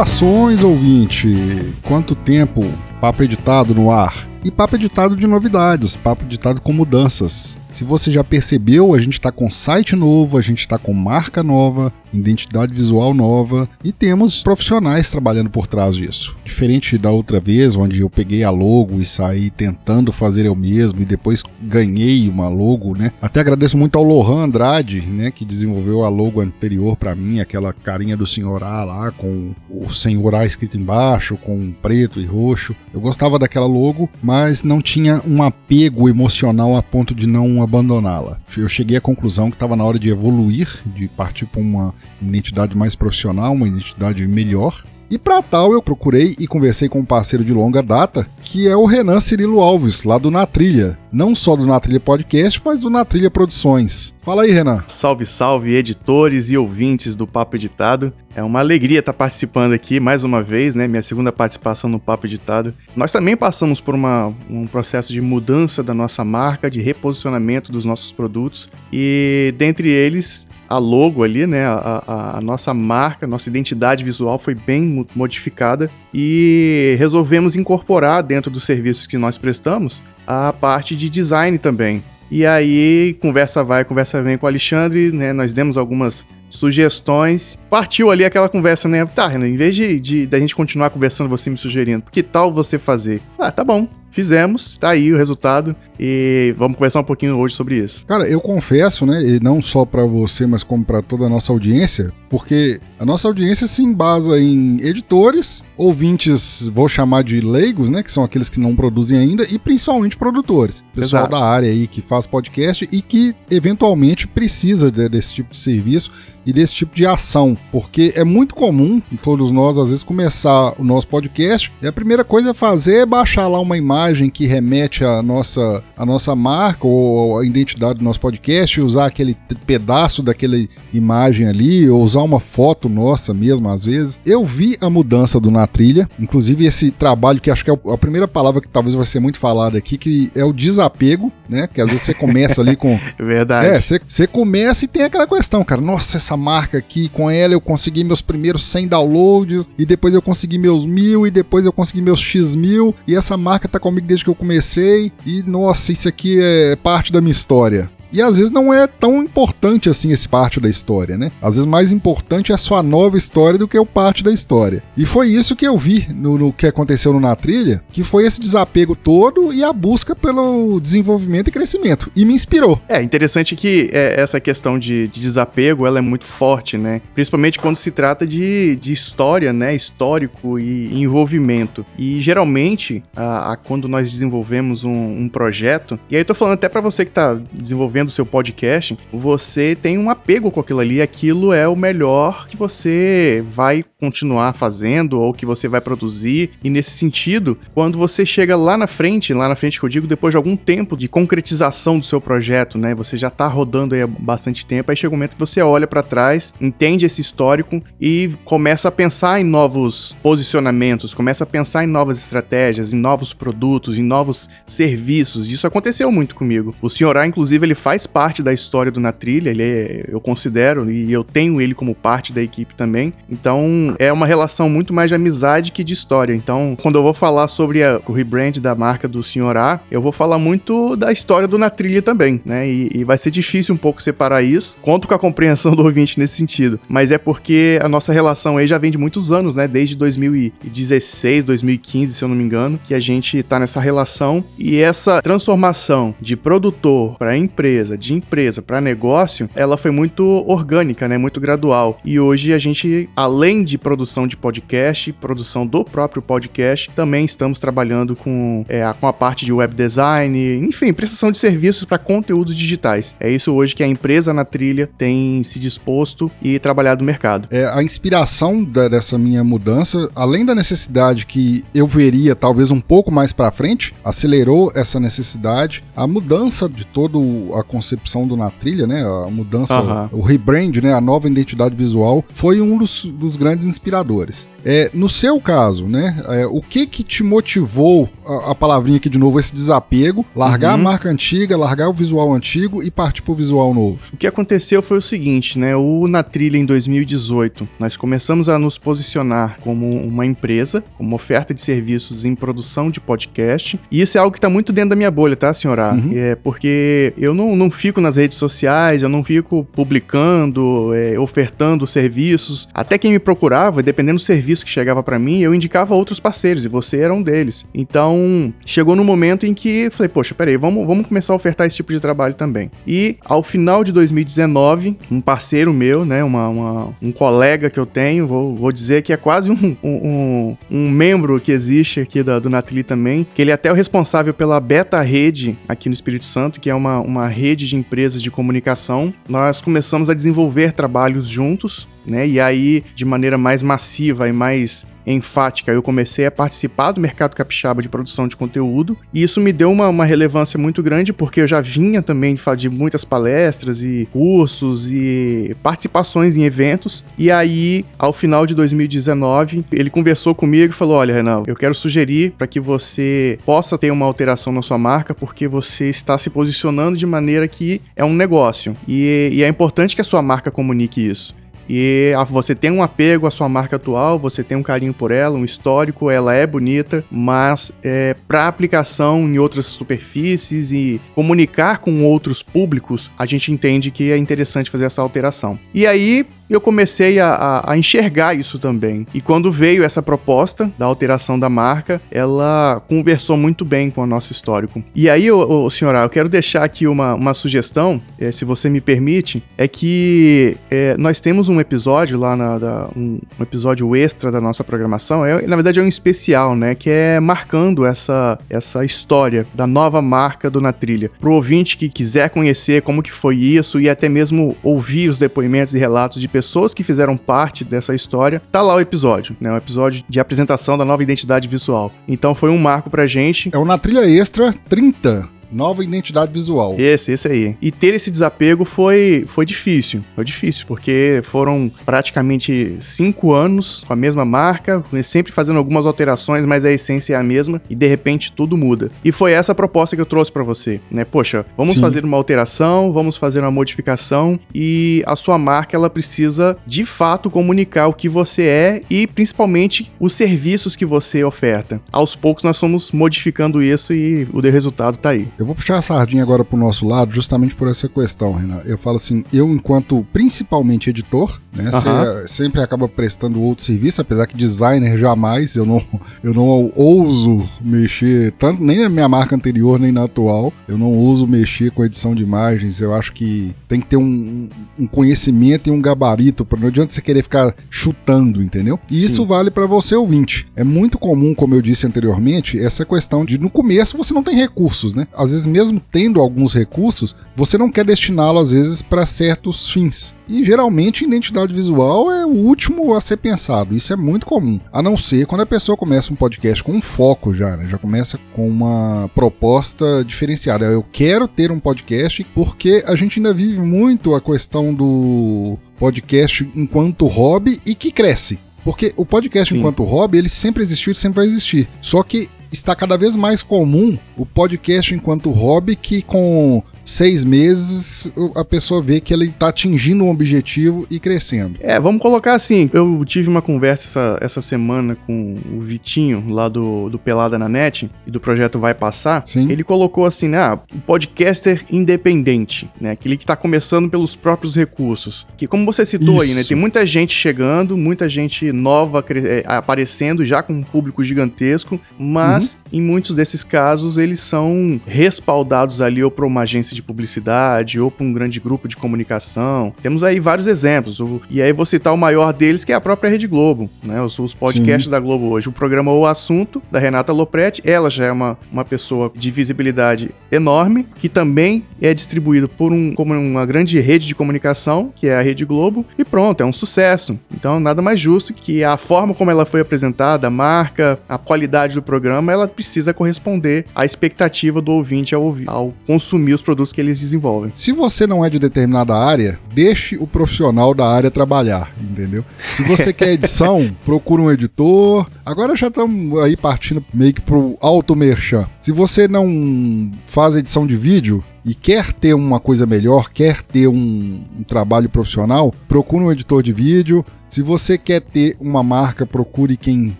Saudações, ouvinte! Quanto tempo papo editado no ar? E papo editado de novidades, papo editado com mudanças. Se você já percebeu, a gente está com site novo, a gente está com marca nova, identidade visual nova e temos profissionais trabalhando por trás disso. Diferente da outra vez, onde eu peguei a logo e saí tentando fazer eu mesmo e depois ganhei uma logo, né? Até agradeço muito ao Lohan Andrade, né, que desenvolveu a logo anterior para mim, aquela carinha do senhor A lá com o senhor A escrito embaixo, com preto e roxo. Eu gostava daquela logo, mas não tinha um apego emocional a ponto de não abandoná-la. Eu cheguei à conclusão que estava na hora de evoluir, de partir para uma identidade mais profissional, uma identidade melhor. E para tal eu procurei e conversei com um parceiro de longa data, que é o Renan Cirilo Alves, lá do Na Trilha. Não só do Na Trilha Podcast, mas do Na Trilha Produções. Fala aí, Renan. Salve, salve, editores e ouvintes do Papo Editado. É uma alegria estar participando aqui mais uma vez, né? Minha segunda participação no Papo Editado. Nós também passamos por uma, um processo de mudança da nossa marca, de reposicionamento dos nossos produtos. E dentre eles, a logo ali, né? A, a, a nossa marca, nossa identidade visual foi bem modificada e resolvemos incorporar dentro dos serviços que nós prestamos a parte de design também. E aí, conversa vai, conversa vem com o Alexandre, né? Nós demos algumas sugestões. Partiu ali aquela conversa, né? Tá, Renan, em vez de, de da gente continuar conversando, você me sugerindo, que tal você fazer? Ah, tá bom. Fizemos, tá aí o resultado e vamos conversar um pouquinho hoje sobre isso. Cara, eu confesso, né, e não só para você, mas como para toda a nossa audiência, porque a nossa audiência se embasa em editores, ouvintes, vou chamar de leigos, né, que são aqueles que não produzem ainda, e principalmente produtores. Pessoal Exato. da área aí que faz podcast e que eventualmente precisa de, desse tipo de serviço e desse tipo de ação, porque é muito comum todos nós às vezes começar o nosso podcast e a primeira coisa a fazer é baixar lá uma imagem que remete à nossa, à nossa marca ou à identidade do nosso podcast, usar aquele pedaço daquela imagem ali, ou usar uma foto nossa mesmo às vezes. Eu vi a mudança do Na Trilha, inclusive esse trabalho que acho que é a primeira palavra que talvez vai ser muito falada aqui, que é o desapego, né? Que às vezes você começa ali com. Verdade. É, você, você começa e tem aquela questão, cara, nossa, essa marca aqui, com ela eu consegui meus primeiros 100 downloads, e depois eu consegui meus mil, e depois eu consegui meus X mil, e essa marca tá comigo desde que eu comecei, e nossa, isso aqui é parte da minha história. E às vezes não é tão importante assim esse parte da história, né? Às vezes mais importante é a sua nova história do que o parte da história. E foi isso que eu vi no, no, que aconteceu no Na Trilha, que foi esse desapego todo e a busca pelo desenvolvimento e crescimento. E me inspirou. É interessante que é, essa questão de, de, desapego ela é muito forte, né? Principalmente quando se trata de, de história, né? Histórico e envolvimento. E geralmente, a, a quando nós desenvolvemos um, um, projeto, e aí eu tô falando até para você que tá desenvolvendo desenvolvendo seu podcast, você tem um apego com aquilo ali, aquilo é o melhor que você vai continuar fazendo ou que você vai produzir. E nesse sentido, quando você chega lá na frente, lá na frente que eu digo, depois de algum tempo de concretização do seu projeto, né? Você já tá rodando aí há bastante tempo, aí chega um momento que você olha para trás, entende esse histórico e começa a pensar em novos posicionamentos, começa a pensar em novas estratégias, em novos produtos, em novos serviços. Isso aconteceu muito comigo. O senhor A, inclusive, ele faz parte da história do Na Trilha, ele é, eu considero, e eu tenho ele como parte da equipe também. Então, é uma relação muito mais de amizade que de história. Então, quando eu vou falar sobre a, o rebrand da marca do Senhor A, eu vou falar muito da história do Na Trilha também, né? E, e vai ser difícil um pouco separar isso. Conto com a compreensão do ouvinte nesse sentido. Mas é porque a nossa relação aí já vem de muitos anos, né? Desde 2016, 2015, se eu não me engano, que a gente tá nessa relação. E essa transformação de produtor para empresa, de empresa para negócio, ela foi muito orgânica, né? Muito gradual. E hoje a gente, além de produção de podcast, produção do próprio podcast, também estamos trabalhando com, é, com a parte de web design, enfim, prestação de serviços para conteúdos digitais. É isso hoje que a empresa na trilha tem se disposto e trabalhado no mercado. É, a inspiração da, dessa minha mudança, além da necessidade que eu veria talvez um pouco mais para frente, acelerou essa necessidade, a mudança de todo a concepção do Na Trilha, né? A mudança, o rebrand, né? A nova identidade visual foi um dos, dos grandes inspiradores. É, no seu caso, né? É, o que que te motivou, a, a, palavrinha aqui de novo, esse desapego, largar uhum. a marca antiga, largar o visual antigo e partir pro visual novo? O que aconteceu foi o seguinte, né? O Na Trilha em 2018, nós começamos a nos posicionar como uma empresa, como oferta de serviços em produção de podcast. E isso é algo que está muito dentro da minha bolha, tá, senhora? Uhum. É porque eu não, não fico nas redes sociais, eu não fico publicando, é, ofertando serviços. Até quem me procurava, dependendo do serviço que chegava para mim, eu indicava outros parceiros e você era um deles. Então, chegou no momento em que falei, poxa, peraí, vamos, vamos começar a ofertar esse tipo de trabalho também. E ao final de 2019, um parceiro meu, né, uma, uma um colega que eu tenho, vou, vou dizer que é quase um, um, um membro que existe aqui da, do Natli também, que ele é até o responsável pela Beta Rede aqui no Espírito Santo, que é uma, uma rede de empresas de comunicação. Nós começamos a desenvolver trabalhos juntos né? E aí, de maneira mais massiva e mais enfática, eu comecei a participar do mercado capixaba de produção de conteúdo, e isso me deu uma, uma relevância muito grande, porque eu já vinha também de, de muitas palestras e cursos e participações em eventos, e aí, ao final de 2019, ele conversou comigo e falou, olha, Renan, eu quero sugerir para que você possa ter uma alteração na sua marca, porque você está se posicionando de maneira que é um negócio, e, e é importante que a sua marca comunique isso. E você tem um apego à sua marca atual, você tem um carinho por ela, um histórico, ela é bonita, mas é, para aplicação em outras superfícies e comunicar com outros públicos, a gente entende que é interessante fazer essa alteração. E aí eu comecei a, a, a, enxergar isso também. E quando veio essa proposta da alteração da marca, ela conversou muito bem com o nosso histórico. E aí, ô, ô, senhora, eu quero deixar aqui uma, uma sugestão, é, se você me permite, é que é, nós temos um episódio lá, na, da, um, um, episódio extra da nossa programação, é, na verdade é um especial, né, que é marcando essa, essa história da nova marca do Na Trilha. Pro ouvinte que quiser conhecer como que foi isso e até mesmo ouvir os depoimentos e relatos de pessoas pessoas que fizeram parte dessa história, tá lá o episódio, né? O episódio de apresentação da nova identidade visual. Então foi um marco pra gente. É o Na Trilha Extra 30 Nova identidade visual. Esse, esse aí. E ter esse desapego foi, foi difícil. Foi difícil, porque foram praticamente cinco anos com a mesma marca, sempre fazendo algumas alterações, mas a essência é a mesma, e de repente tudo muda. E foi essa a proposta que eu trouxe para você, né? Poxa, vamos Sim. fazer uma alteração, vamos fazer uma modificação, e a sua marca, ela precisa, de fato, comunicar o que você é e, principalmente, os serviços que você oferta. Aos poucos, nós fomos modificando isso e o resultado tá aí. Eu vou puxar a sardinha agora pro nosso lado, justamente por essa questão, Renan. Eu falo assim, eu enquanto principalmente editor, né, uhum. sempre acaba prestando outro serviço, apesar que designer jamais, eu não, eu não ouso mexer, tanto nem na minha marca anterior, nem na atual, eu não ouso mexer com edição de imagens, eu acho que tem que ter um, um conhecimento e um gabarito, não adianta você querer ficar chutando, entendeu? E isso Sim. vale para você ouvinte. É muito comum, como eu disse anteriormente, essa questão de no começo você não tem recursos, né? Às às vezes, mesmo tendo alguns recursos, você não quer destiná-lo, às vezes, para certos fins. E geralmente, identidade visual é o último a ser pensado. Isso é muito comum. A não ser quando a pessoa começa um podcast com um foco já, né? Já começa com uma proposta diferenciada. Eu quero ter um podcast porque a gente ainda vive muito a questão do podcast enquanto hobby e que cresce. Porque o podcast Sim. enquanto hobby, ele sempre existiu e sempre vai existir. Só que está cada vez mais comum o podcast enquanto hobby que com seis meses a pessoa vê que ele está atingindo um objetivo e crescendo. É, vamos colocar assim, eu tive uma conversa essa, essa semana com o Vitinho, lá do, do Pelada na Net, e do projeto Vai Passar, Sim. ele colocou assim, né, ah, podcaster independente, né, aquele que está começando pelos próprios recursos, que como você citou Isso. aí, né, tem muita gente chegando, muita gente nova é, aparecendo, já com um público gigantesco, mas uhum. em muitos desses casos eles são respaldados ali ou por uma agência de de publicidade ou para um grande grupo de comunicação. Temos aí vários exemplos. E aí vou citar o maior deles, que é a própria Rede Globo, né? Os, os podcasts Sim. da Globo hoje. O programa O Assunto, da Renata Lopretti, ela já é uma, uma pessoa de visibilidade enorme, que também é distribuído por um, como uma grande rede de comunicação, que é a Rede Globo, e pronto, é um sucesso. Então, nada mais justo que a forma como ela foi apresentada, a marca, a qualidade do programa, ela precisa corresponder à expectativa do ouvinte ao, ao consumir os produtos produtos que eles desenvolvem. Se você não é de determinada área, deixe o profissional da área trabalhar, entendeu? Se você quer edição, procure um editor. Agora já estamos aí partindo meio que pro auto merchan. Se você não faz edição de vídeo, e quer ter uma coisa melhor, quer ter um, um, trabalho profissional, procure um editor de vídeo, se você quer ter uma marca, procure quem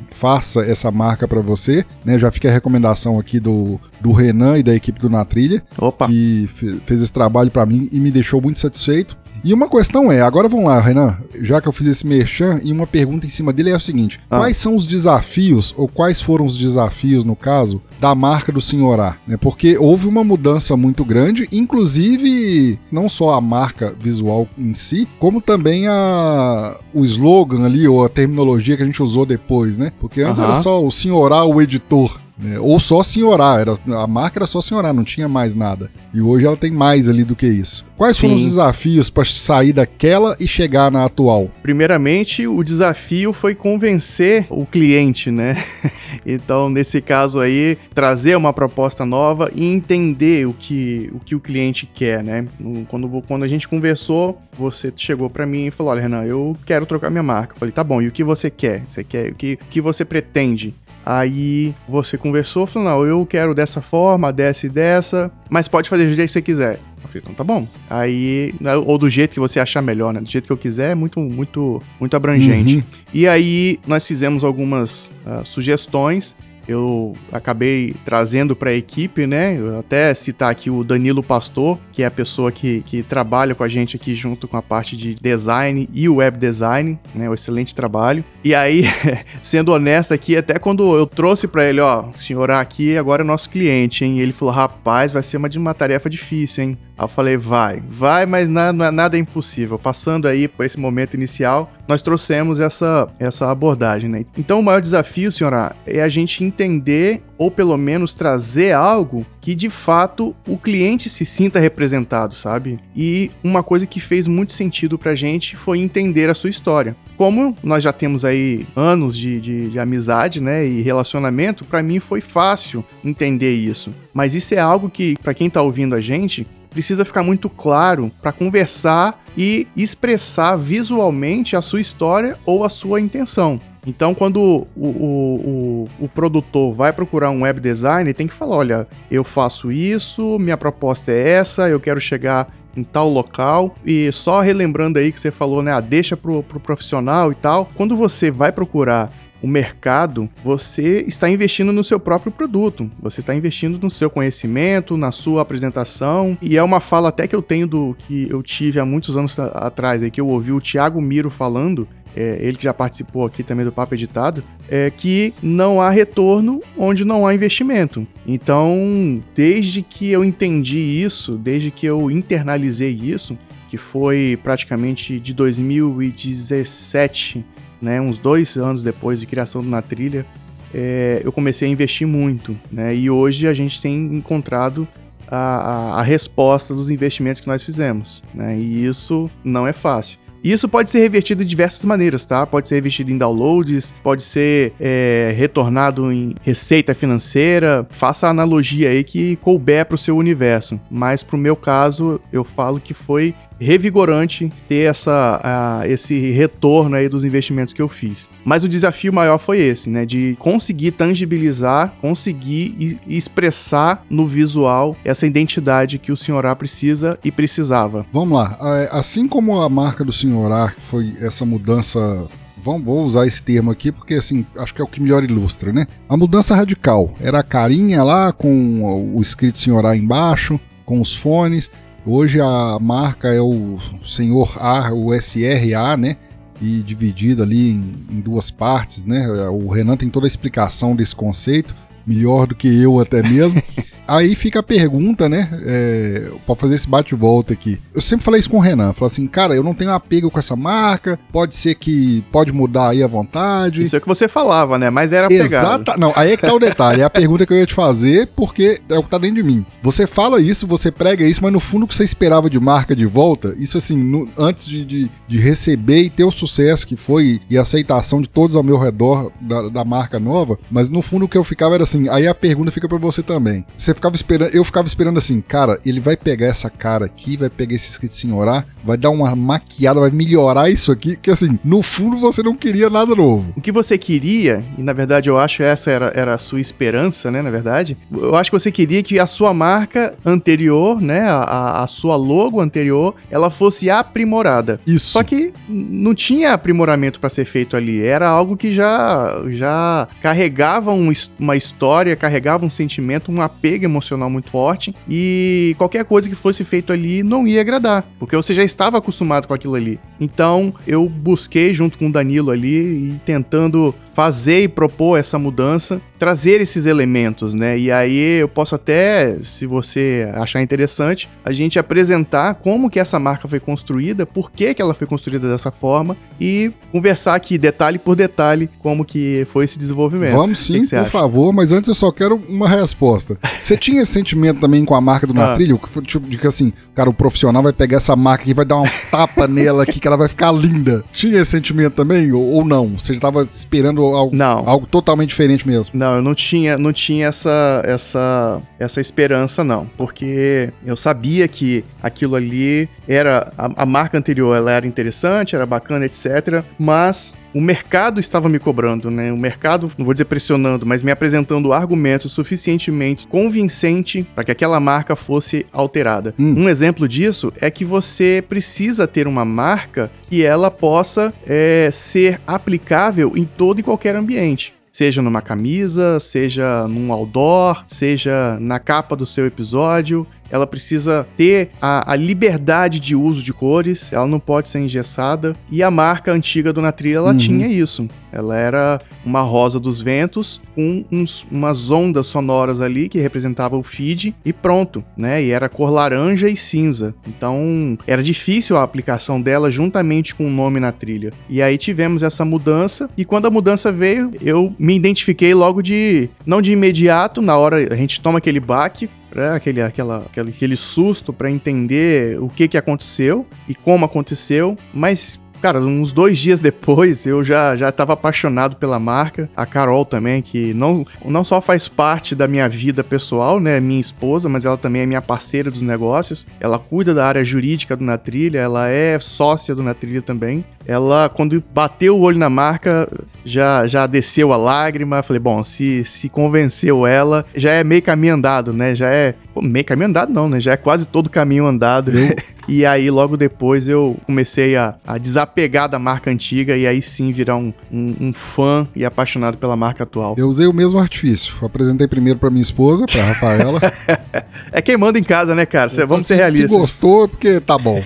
faça essa marca para você. Né? Já fica a recomendação aqui do, do Renan e da equipe do Na Trilha, Opa. que fez esse trabalho para mim e me deixou muito satisfeito. E uma questão é, agora vamos lá, Renan, já que eu fiz esse merchan, e uma pergunta em cima dele é o seguinte: ah. quais são os desafios, ou quais foram os desafios, no caso, da marca do Senhorá? Né? Porque houve uma mudança muito grande, inclusive não só a marca visual em si, como também a, o slogan ali, ou a terminologia que a gente usou depois, né? Porque antes era só o Senhorá, o editor. Né? Ou só senhorar, era, a marca era só senhorar, não tinha mais nada. E hoje ela tem mais ali do que isso. Quais Sim. foram os desafios para sair daquela e chegar na atual? Primeiramente, o desafio foi convencer o cliente, né? então, nesse caso aí, trazer uma proposta nova e entender o que o, que o cliente quer, né? Quando, quando a gente conversou, você chegou para mim e falou: Olha, Renan, eu quero trocar minha marca. Eu falei: Tá bom, e o que você quer? Você quer o que, o que você pretende? Aí você conversou, falou: não, eu quero dessa forma, dessa e dessa, mas pode fazer do jeito que você quiser. Eu falei, então tá bom. Aí, né, ou do jeito que você achar melhor, né? Do jeito que eu quiser, é muito, muito, muito abrangente. Uhum. E aí, nós fizemos algumas uh, sugestões eu acabei trazendo para a equipe, né? Eu até citar aqui o Danilo Pastor, que é a pessoa que, que trabalha com a gente aqui junto com a parte de design e web design, né? O excelente trabalho. E aí, sendo honesto aqui, até quando eu trouxe para ele, ó, o senhor aqui agora é nosso cliente, hein? E ele falou, rapaz, vai ser uma, uma tarefa difícil, hein? Aí eu falei, vai, vai, mas nada, é impossível. Passando aí por esse momento inicial, nós trouxemos essa, essa abordagem, né? Então o maior desafio, senhora, é a gente entender ou pelo menos trazer algo que de fato o cliente se sinta representado, sabe? E uma coisa que fez muito sentido pra gente foi entender a sua história. Como nós já temos aí anos de, de, de amizade, né, e relacionamento, para mim foi fácil entender isso. Mas isso é algo que, para quem tá ouvindo a gente, precisa ficar muito claro para conversar e expressar visualmente a sua história ou a sua intenção. Então, quando o, o, o, o, produtor vai procurar um web designer, tem que falar: olha, eu faço isso, minha proposta é essa, eu quero chegar em tal local. E só relembrando aí que você falou, né? A deixa pro, pro profissional e tal. Quando você vai procurar o mercado, você está investindo no seu próprio produto, você está investindo no seu conhecimento, na sua apresentação. E é uma fala até que eu tenho do que eu tive há muitos anos atrás, aí, que eu ouvi o Thiago Miro falando. É, ele que já participou aqui também do Papo Editado, é que não há retorno onde não há investimento. Então, desde que eu entendi isso, desde que eu internalizei isso, que foi praticamente de 2017 né, uns dois anos depois de criação do Na Trilha, é, eu comecei a investir muito, né, e hoje a gente tem encontrado a, a, a resposta dos investimentos que nós fizemos, né, e isso não é fácil. E isso pode ser revertido de diversas maneiras, tá? Pode ser revertido em downloads, pode ser é, retornado em receita financeira. Faça a analogia aí que couber para o seu universo. Mas para o meu caso, eu falo que foi revigorante ter essa, esse retorno aí dos investimentos que eu fiz. Mas o desafio maior foi esse, né? De conseguir tangibilizar, conseguir expressar no visual essa identidade que o Senhorá precisa e precisava. Vamos lá. É, assim como a marca do Senhorá foi essa mudança Vamos, vou usar esse termo aqui porque assim, acho que é o que melhor ilustra, né? A mudança radical era a carinha lá com o escrito Senhorá embaixo, com os fones. Hoje a marca é o Senhor A, o SRA, né? E dividido ali em, em, duas partes, né? O Renan tem toda a explicação desse conceito, melhor do que eu até mesmo. Aí fica a pergunta, né? É, pra fazer esse bate-volta aqui. Eu sempre falei isso com o Renan. Falei assim, cara, eu não tenho apego com essa marca. Pode ser que pode mudar aí à vontade. Isso é o que você falava, né? Mas era pegado. Exata. Não, aí é que tá o detalhe. É a pergunta que eu ia te fazer, porque é o que tá dentro de mim. Você fala isso, você prega isso, mas no fundo o que você esperava de marca de volta, isso assim, no, antes de, de, de, receber e ter o sucesso que foi e a aceitação de todos ao meu redor da, da marca nova, mas no fundo o que eu ficava era assim, aí a pergunta fica para você também. Você ficava esperando, eu ficava esperando assim, cara, ele vai pegar essa cara aqui, vai pegar esse escrito senhorar, vai dar uma maquiada, vai melhorar isso aqui, que assim, no fundo você não queria nada novo. O que você queria, e na verdade eu acho essa era, era a sua esperança, né, na verdade, eu acho que você queria que a sua marca anterior, né, a, a sua logo anterior, ela fosse aprimorada. Isso. Só que não tinha aprimoramento para ser feito ali, era algo que já, já carregava um, uma história, carregava um sentimento, um apego emocional muito forte, e qualquer coisa que fosse feito ali não ia agradar, porque você já estava acostumado com aquilo ali. Então eu busquei junto com o Danilo ali e tentando fazer e propor essa mudança, trazer esses elementos, né? E aí eu posso até, se você achar interessante, a gente apresentar como que essa marca foi construída, por que que ela foi construída dessa forma e conversar aqui detalhe por detalhe como que foi esse desenvolvimento. Vamos sim, por acha? favor, mas antes eu só quero uma resposta. Você tinha esse sentimento também com a marca do Natrilho? Ah. Tipo, de que assim, cara, o profissional vai pegar essa marca aqui, vai dar uma tapa nela aqui que ela vai ficar linda. Tinha esse sentimento também ou, ou não? Você já tava esperando algo, não. algo totalmente diferente mesmo. Não, eu não tinha, não tinha essa, essa, essa esperança, não. Porque eu sabia que aquilo ali era. A, a marca anterior ela era interessante, era bacana, etc. Mas o mercado estava me cobrando, né? O mercado, não vou dizer pressionando, mas me apresentando argumentos suficientemente convincente para que aquela marca fosse alterada. Hum. Um exemplo disso é que você precisa ter uma marca que ela possa é, ser aplicável em todo e qualquer ambiente seja numa camisa, seja num outdoor, seja na capa do seu episódio ela precisa ter a, a, liberdade de uso de cores, ela não pode ser engessada. E a marca antiga do Natrilha, ela uhum. tinha isso. Ela era uma rosa dos ventos com uns, umas ondas sonoras ali que representava o feed e pronto, né? E era cor laranja e cinza. Então era difícil a aplicação dela juntamente com o nome na trilha. E aí tivemos essa mudança e quando a mudança veio, eu me identifiquei logo de não de imediato, na hora a gente toma aquele baque, né, aquele, aquela, aquele, aquele susto para entender o que, que aconteceu e como aconteceu, mas Cara, uns dois dias depois eu já já estava apaixonado pela marca. A Carol também, que não, não só faz parte da minha vida pessoal, né? Minha esposa, mas ela também é minha parceira dos negócios. Ela cuida da área jurídica do Natrilha, ela é sócia do Natrilha também. Ela, quando bateu o olho na marca, já, já desceu a lágrima. Falei, bom, se, se convenceu ela, já é meio caminho andado, né? Já é. Pô, meio caminho andado não, né? Já é quase todo caminho andado. e aí, logo depois, eu comecei a, a desapegar da marca antiga e aí sim virar um, um, um, fã e apaixonado pela marca atual. Eu usei o mesmo artifício. apresentei primeiro para minha esposa, pra Rafaela. é quem manda em casa, né, cara? Cê, vamos ser realistas. Se gostou, é porque tá bom.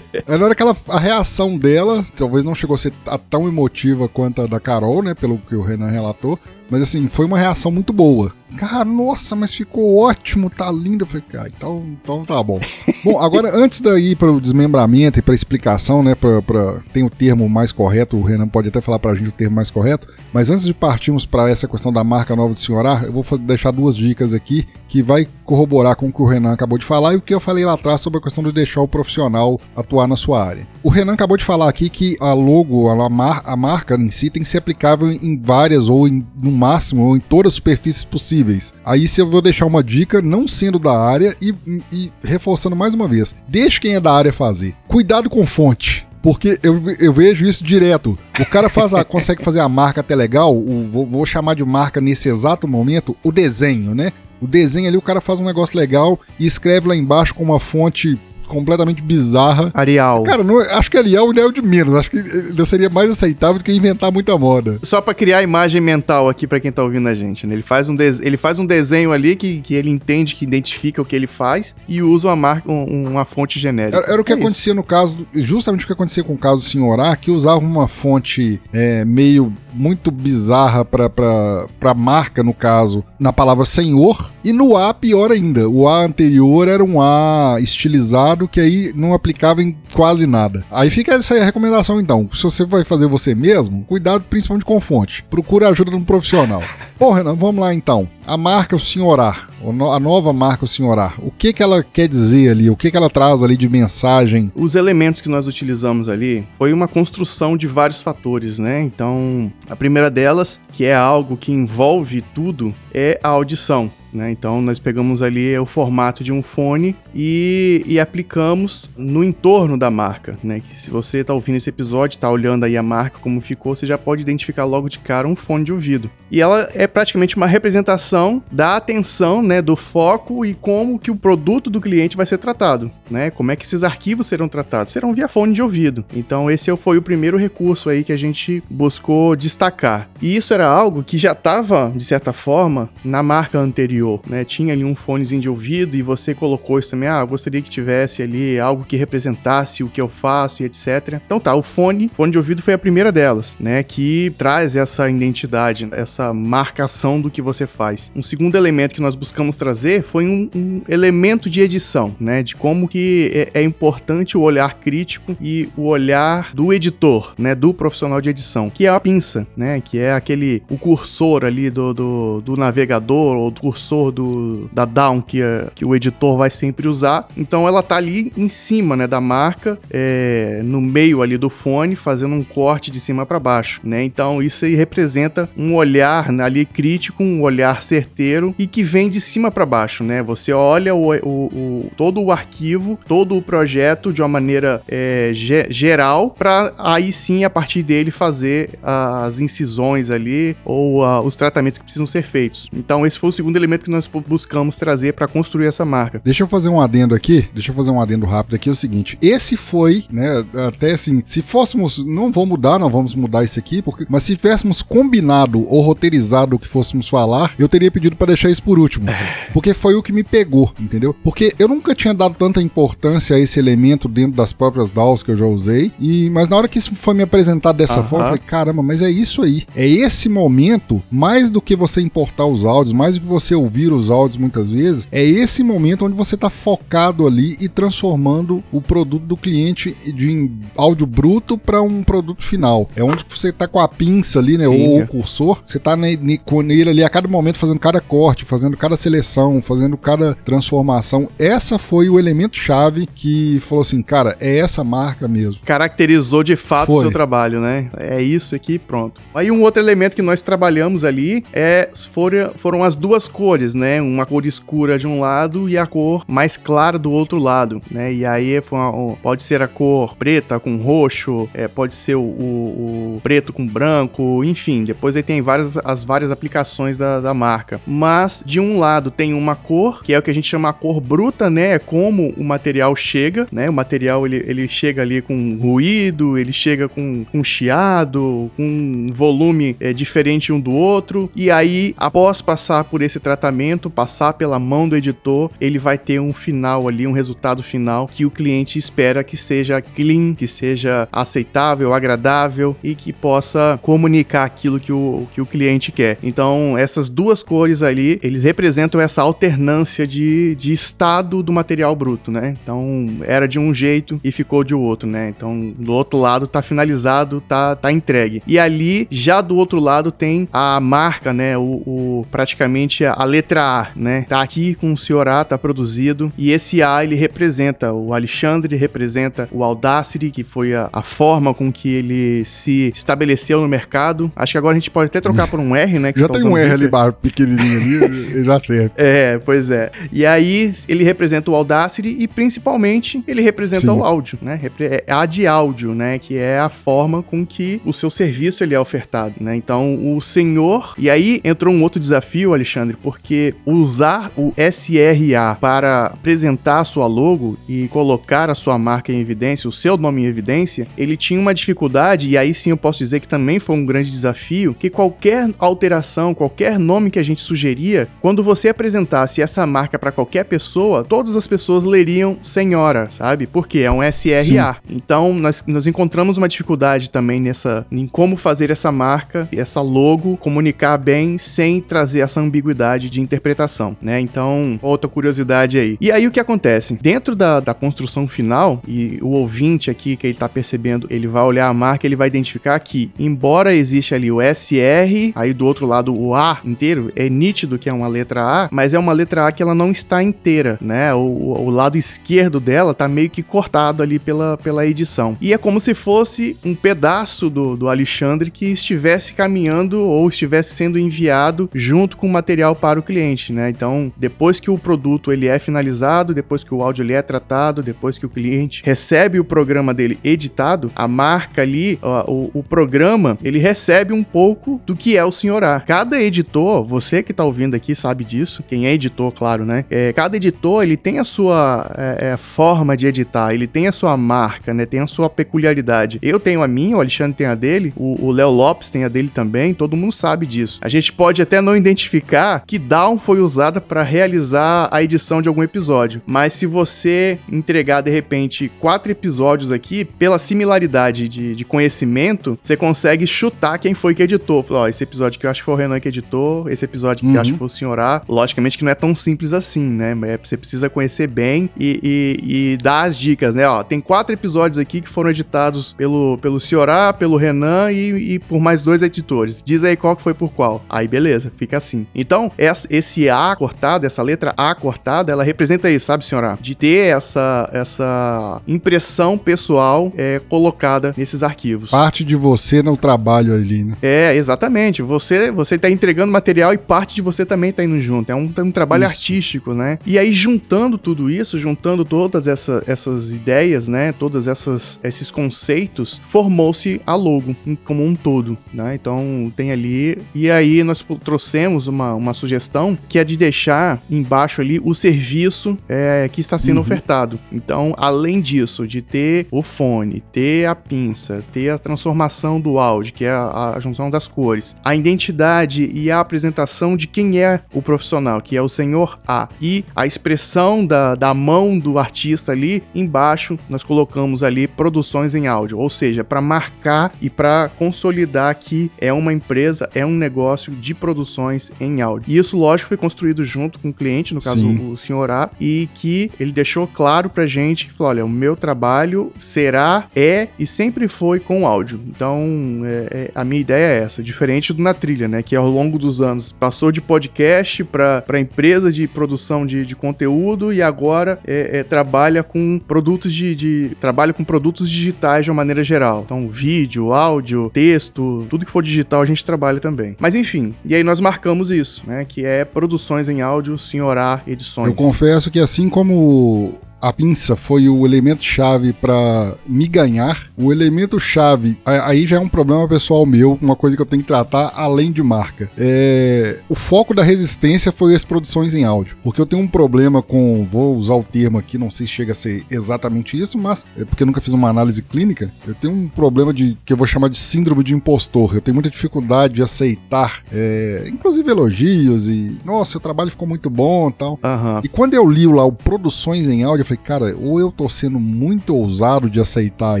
Na hora que ela, a reação dela, talvez não chegou a ser tão emotiva quanto a da Carol, né? Pelo que o Renan relatou. Mas assim, foi uma reação muito boa. Cara, nossa, mas ficou ótimo, tá lindo. Eu falei, cara, então, então tá bom. bom, agora antes ir para o desmembramento e para explicação, né, pra, pra, tem o termo mais correto, o Renan pode até falar para a gente o termo mais correto, mas antes de partirmos para essa questão da marca nova do Senhorar, eu vou deixar duas dicas aqui que vai corroborar com o que o Renan acabou de falar e o que eu falei lá atrás sobre a questão de deixar o profissional atuar na sua área. O Renan acabou de falar aqui que a logo, a, mar, a marca em si tem que ser aplicável em várias ou em, no máximo ou em todas as superfícies possíveis. Aí se eu vou deixar uma dica, não sendo da área e, e reforçando mais uma vez, deixe quem é da área fazer. Cuidado com fonte. Porque eu, eu vejo isso direto. O cara faz a, consegue fazer a marca até legal, o, vou, vou chamar de marca nesse exato momento, o desenho, né? O desenho ali, o cara faz um negócio legal e escreve lá embaixo com uma fonte completamente bizarra. Arial. Cara, não, acho que Arial é o de menos. Acho que ainda seria mais aceitável do que inventar muita moda. Só para criar imagem mental aqui para quem tá ouvindo a gente, né? Ele faz um, ele faz um desenho ali que, que ele entende, que identifica o que ele faz e usa uma marca, um, uma fonte genérica. Era, era o que é acontecia isso. no caso, justamente o que acontecia com o caso do Senhorar, que usava uma fonte é, meio muito bizarra pra, pra, pra marca, no caso, na palavra senhor, e no A pior ainda. O A anterior era um A estilizado que aí não aplicava em quase nada. Aí fica essa recomendação então. Se você vai fazer você mesmo, cuidado principalmente com fonte. Procure a ajuda de um profissional. Bom, Renan, vamos lá então. A marca o Senhorar, a nova marca o Senhorar, o que que ela quer dizer ali? O que que ela traz ali de mensagem? Os elementos que nós utilizamos ali foi uma construção de vários fatores, né? Então, a primeira delas, que é algo que envolve tudo, é a audição. Né? Então nós pegamos ali o formato de um fone e, e aplicamos no entorno da marca, né? Que se você está ouvindo esse episódio, está olhando aí a marca como ficou, você já pode identificar logo de cara um fone de ouvido. E ela é praticamente uma representação da atenção, né, do foco e como que o produto do cliente vai ser tratado, né? Como é que esses arquivos serão tratados? Serão via fone de ouvido. Então esse foi o primeiro recurso aí que a gente buscou destacar. E isso era algo que já estava de certa forma na marca anterior, né? Tinha ali um fonezinho de ouvido e você colocou isso também, ah, eu gostaria que tivesse ali algo que representasse o que eu faço e etc. Então tá, o fone, fone de ouvido foi a primeira delas, né, que traz essa identidade, essa marcação do que você faz. Um segundo elemento que nós buscamos trazer foi um, um elemento de edição, né, de como que é, é, importante o olhar crítico e o olhar do editor, né, do profissional de edição, que é a pinça, né, que é aquele o cursor ali do, do, do navegador ou do cursor do, da down que, é, que o editor vai sempre usar. Então ela tá ali em cima, né, da marca, é, no meio ali do fone, fazendo um corte de cima para baixo, né? Então isso aí representa um olhar né, ali crítico, um olhar certeiro e que vem de cima para baixo, né? Você olha o, o, o, todo o arquivo, todo o projeto de uma maneira é, ge geral para aí sim a partir dele fazer as incisões ali ou uh, os tratamentos que precisam ser feitos. Então esse foi o segundo elemento que nós buscamos trazer para construir essa marca. Deixa eu fazer um adendo aqui, deixa eu fazer um adendo rápido aqui, é o seguinte, esse foi, né, até assim, se fôssemos, não vou mudar, não vamos mudar isso aqui, porque, mas se tivéssemos combinado ou roteirizado o que fôssemos falar, eu teria pedido para deixar isso por último, porque foi o que me pegou, entendeu? Porque eu nunca tinha dado tanta importância a esse elemento dentro das próprias DAWs que eu já usei, e mas na hora que isso foi me apresentado dessa uh -huh. forma, eu falei, caramba, mas é isso aí, é esse momento, mais do que você importar os áudios, mais do que você ouvir os áudios muitas vezes, é esse momento onde você está focado ali e transformando o produto do cliente de áudio bruto para um produto final. É onde você tá com a pinça ali, né? Sim, ou é. o cursor, você tá ne, com ele ali a cada momento fazendo cada corte, fazendo cada seleção, fazendo cada transformação. Essa foi o elemento chave que falou assim, cara, é essa marca mesmo. Caracterizou de fato foi. o seu trabalho, né? É isso aqui, pronto. Aí um outro elemento que nós trabalhamos ali é foram, foram as duas cores, né? Uma cor escura de um lado e a cor mais clara do outro lado, né? E aí uma, pode ser a cor preta com roxo, é, pode ser o, o, o, preto com branco, enfim. Depois aí tem várias, as várias aplicações da, da marca. Mas de um lado tem uma cor, que é o que a gente chama a cor bruta, né? É como o material chega, né? O material ele, ele chega ali com ruído, ele chega com, com chiado, com um volume é, diferente um do outro. E aí, após passar por esse tratamento, passar pela mão do editor, ele vai ter um final ali, um resultado final que o cliente espera que seja clean, que seja aceitável, agradável e que possa comunicar aquilo que o, que o cliente quer. Então, essas duas cores ali, eles representam essa alternância de, de estado do material bruto, né? Então, era de um jeito e ficou de outro, né? Então, do outro lado tá finalizado, tá, tá entregue. E ali, já do outro lado, tem a marca, né? O, o praticamente a, a letra A, né? Tá aqui com o senhor A, tá produzido. E esse A, ele representa o Alexandre, representa o Audacity, que foi a, a forma com que ele se estabeleceu no mercado. Acho que agora a gente pode até trocar por um R, né? já tá tem um R ali, bar, pequenininho ali, já serve. É, pois é. E aí ele representa o Audacity e principalmente ele representa Sim. o áudio, né? É a de áudio, né? Que é a forma com que o seu serviço ele é ofertado, né? Então o senhor e aí entrou um outro desafio, Alexandre, porque usar o SRA para apresentar a sua logo e colocar a sua marca em evidência, o seu nome em evidência, ele tinha uma dificuldade, e aí sim eu posso dizer que também foi um grande desafio, que qualquer alteração, qualquer nome que a gente sugeria, quando você apresentasse essa marca para qualquer pessoa, todas as pessoas leriam senhora, sabe? Porque é um SRA. Sim. Então, nós, nós encontramos uma dificuldade também nessa, em como fazer essa marca, essa logo, comunicar bem sem trazer essa ambiguidade de interpretação, né? Então, outra curiosidade aí. E aí o que acontece? Dentro da, da construção final, e o ouvinte aqui que ele tá percebendo, ele vai olhar a marca, ele vai identificar que, embora exista ali o SR, aí do outro lado o A inteiro, é nítido que é uma letra A, mas é uma letra A que ela não está inteira, né? O, o lado esquerdo dela tá meio que cortado ali pela, pela edição. E é como se fosse um pedaço do, do Alexandre que estivesse caminhando ou estivesse sendo enviado junto com o material para para o cliente, né? Então, depois que o produto ele é finalizado, depois que o áudio ele é tratado, depois que o cliente recebe o programa dele editado, a marca ali, o, o programa, ele recebe um pouco do que é o senhorar. Cada editor, você que tá ouvindo aqui sabe disso, quem é editor, claro, né? É, cada editor, ele tem a sua é, é, forma de editar, ele tem a sua marca, né? Tem a sua peculiaridade. Eu tenho a minha, o Alexandre tem a dele, o Léo Lopes tem a dele também, todo mundo sabe disso. A gente pode até não identificar que Down foi usada para realizar a edição de algum episódio, mas se você entregar de repente quatro episódios aqui, pela similaridade de, de conhecimento, você consegue chutar quem foi que editou. Falou, ó, esse episódio que eu acho que foi o Renan que editou, esse episódio que uhum. eu acho que foi o Senhor A. Logicamente que não é tão simples assim, né? É, você precisa conhecer bem e, e, e, dar as dicas, né? Ó, tem quatro episódios aqui que foram editados pelo, pelo Senhor A, pelo Renan e, e por mais dois editores. Diz aí qual que foi por qual. Aí beleza, fica assim. Então, esse A cortado, essa letra A cortada, ela representa isso, sabe, senhora? De ter essa, essa impressão pessoal é, colocada nesses arquivos. Parte de você no trabalho ali, né? É, exatamente. Você você tá entregando material e parte de você também tá indo junto. É um, um trabalho isso. artístico, né? E aí, juntando tudo isso, juntando todas essa, essas ideias, né? Todas essas esses conceitos, formou-se a logo como um todo, né? Então, tem ali... E aí, nós trouxemos uma, uma sugestão que é de deixar embaixo ali o serviço é, que está sendo uhum. ofertado. Então, além disso, de ter o fone, ter a pinça, ter a transformação do áudio, que é a, a junção das cores, a identidade e a apresentação de quem é o profissional, que é o senhor A, e a expressão da, da mão do artista ali, embaixo nós colocamos ali produções em áudio, ou seja, para marcar e para consolidar que é uma empresa, é um negócio de produções em áudio. E isso, lógico, foi construído junto com o cliente, no caso Sim. o senhor A, e que ele deixou claro pra gente que falou: olha, o meu trabalho será, é e sempre foi com áudio. Então, é, é, a minha ideia é essa, diferente do Na Trilha, né? Que ao longo dos anos passou de podcast para empresa de produção de, de conteúdo e agora é, é, trabalha com produtos de, de. trabalha com produtos digitais de uma maneira geral. Então, vídeo, áudio, texto, tudo que for digital a gente trabalha também. Mas enfim, e aí nós marcamos isso, né? Que é produções em áudio, senhorar edições. Eu confesso que assim como a pinça foi o elemento chave para me ganhar. O elemento chave, aí já é um problema pessoal meu, uma coisa que eu tenho que tratar além de marca. É, o foco da resistência foi as produções em áudio, porque eu tenho um problema com, vou usar o termo aqui, não sei se chega a ser exatamente isso, mas é porque eu nunca fiz uma análise clínica. Eu tenho um problema de que eu vou chamar de síndrome de impostor. Eu tenho muita dificuldade de aceitar, é, inclusive elogios e nossa, seu trabalho ficou muito bom, tal. Uhum. E quando eu li lá o produções em áudio falei, cara, ou eu tô sendo muito ousado de aceitar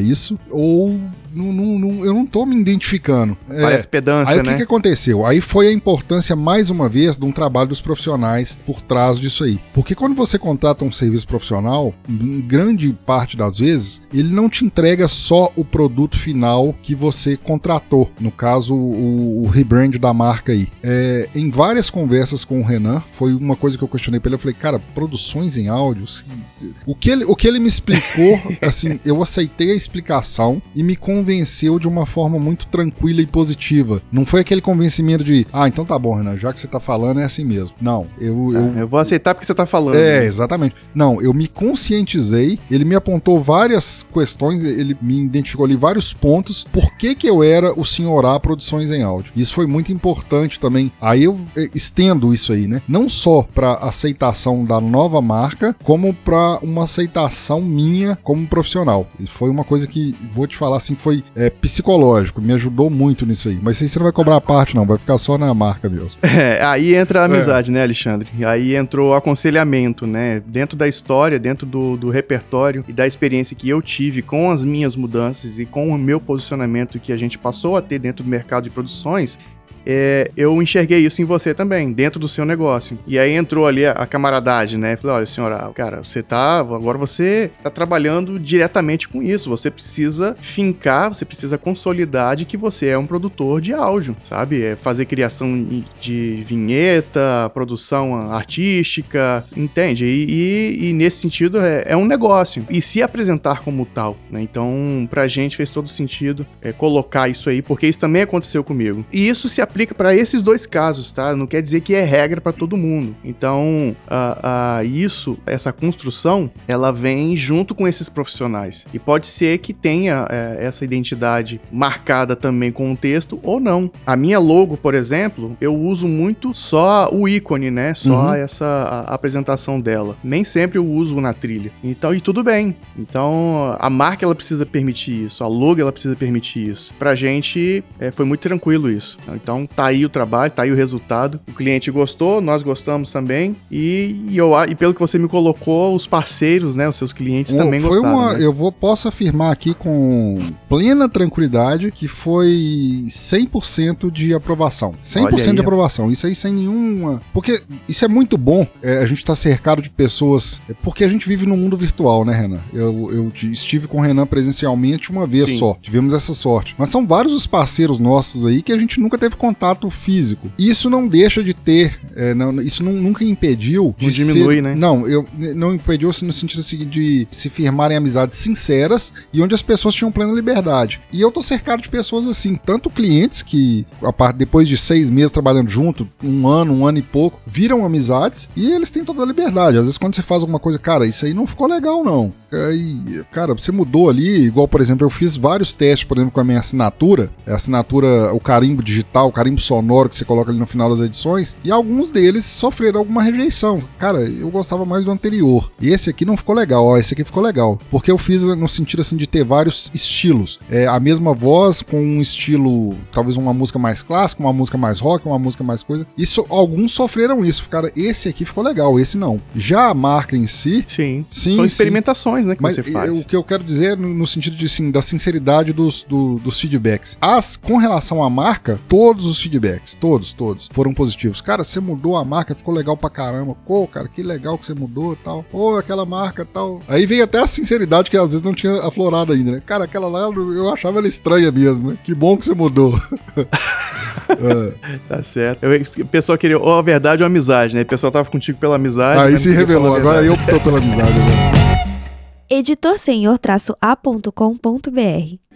isso, ou não, não, não, eu não tô me identificando. É, Parece é, pedância, aí, né? o que, que aconteceu? Aí foi a importância, mais uma vez, de um trabalho dos profissionais por trás disso aí. Porque quando você contrata um serviço profissional, em grande parte das vezes, ele não te entrega só o produto final que você contratou. No caso, o, o rebrand da marca aí. É, em várias conversas com o Renan, foi uma coisa que eu questionei pra ele. Eu falei, cara, produções em áudios. O que ele, o que ele me explicou, assim, eu aceitei a explicação e me convenceu convenceu de uma forma muito tranquila e positiva. Não foi aquele convencimento de, ah, então tá bom, Renan, já que você tá falando é assim mesmo. Não, eu. Eu, é, eu vou aceitar porque você tá falando. É, exatamente. Não, eu me conscientizei, ele me apontou várias questões, ele me identificou ali vários pontos, por que que eu era o senhor A Produções em Áudio. Isso foi muito importante também. Aí eu é, estendo isso aí, né? Não só para aceitação da nova marca, como para uma aceitação minha como profissional. Isso foi uma coisa que, vou te falar assim, foi é, psicológico, me ajudou muito nisso aí. Mas aí você não vai cobrar a parte, não, vai ficar só na marca mesmo. É, aí entra a amizade, é. né, Alexandre? Aí entrou o aconselhamento, né? Dentro da história, dentro do, do repertório e da experiência que eu tive com as minhas mudanças e com o meu posicionamento que a gente passou a ter dentro do mercado de produções, é, eu enxerguei isso em você também, dentro do seu negócio. E aí entrou ali a, a camaradagem, né? Falei, olha, senhora, cara, você tá. Agora você tá trabalhando diretamente com isso. Você precisa fincar, você precisa consolidar de que você é um produtor de áudio, sabe? É fazer criação de vinheta, produção artística, entende? E, e, e nesse sentido é, é, um negócio. E se apresentar como tal, né? Então, pra gente fez todo sentido é, colocar isso aí, porque isso também aconteceu comigo. E isso se aplica aplica para esses dois casos, tá? Não quer dizer que é regra para todo mundo. Então, uh, uh, isso, essa construção, ela vem junto com esses profissionais. E pode ser que tenha uh, essa identidade marcada também com o texto ou não. A minha logo, por exemplo, eu uso muito só o ícone, né? Só uhum. essa apresentação dela. Nem sempre eu uso na trilha. Então, e tudo bem. Então, a marca ela precisa permitir isso, a logo ela precisa permitir isso. Pra gente é, foi muito tranquilo isso. Então, tá aí o trabalho, tá aí o resultado. O cliente gostou, nós gostamos também. E, e eu, e pelo que você me colocou, os parceiros, né, os seus clientes também gostaram. Uma, né? Eu vou, posso afirmar aqui com plena tranquilidade que foi 100% de aprovação. 100% de aprovação. Isso aí sem nenhuma. Porque isso é muito bom. É, a gente tá cercado de pessoas. É porque a gente vive num mundo virtual, né, Renan? Eu, eu estive com o Renan presencialmente uma vez Sim. só. Tivemos essa sorte. Mas são vários os parceiros nossos aí que a gente nunca teve contato físico. Isso não deixa de ter. É, não, isso não, nunca impediu. De diminui, ser, né? Não, eu, não impediu no sentido assim, de se firmarem amizades sinceras e onde as pessoas tinham plena liberdade. E eu tô cercado de pessoas assim, tanto clientes que, depois de seis meses trabalhando junto, um ano, um ano e pouco, viram amizades e eles têm toda a liberdade. Às vezes, quando você faz alguma coisa, cara, isso aí não ficou legal, não. Aí, cara, você mudou ali, igual, por exemplo, eu fiz vários testes, por exemplo, com a minha assinatura, a assinatura, o carimbo digital, o carimbo sonoro que você coloca ali no final das edições, e alguns deles sofreram alguma rejeição. Cara, eu gostava mais do anterior. E esse aqui não ficou legal, ó, esse aqui ficou legal. Porque eu fiz no sentido assim de ter vários estilos. É, a mesma voz com um estilo, talvez uma música mais clássica, uma música mais rock, uma música mais coisa. Isso, alguns sofreram isso. Cara, esse aqui ficou legal, esse não. Já a marca em si. Sim. sim São experimentações, sim. né? Que Mas você faz. o que eu quero dizer no, no sentido de, assim, da sinceridade dos, do, dos feedbacks. As, com relação à marca, todos os feedbacks, todos, todos, foram positivos. Cara, você mudou a marca, ficou legal pra caramba. Pô, cara, que legal que você mudou e tal. Pô, aquela marca tal. Aí vem até a sinceridade que às vezes não tinha aflorado ainda, né? Cara, aquela lá eu achava ela estranha mesmo. Né? Que bom que você mudou. é. Tá certo. Eu, o pessoal queria ou a verdade ou a amizade, né? O pessoal tava contigo pela amizade. Aí se revelou, agora eu tô pela amizade. Né? editorsenhor-a.com.br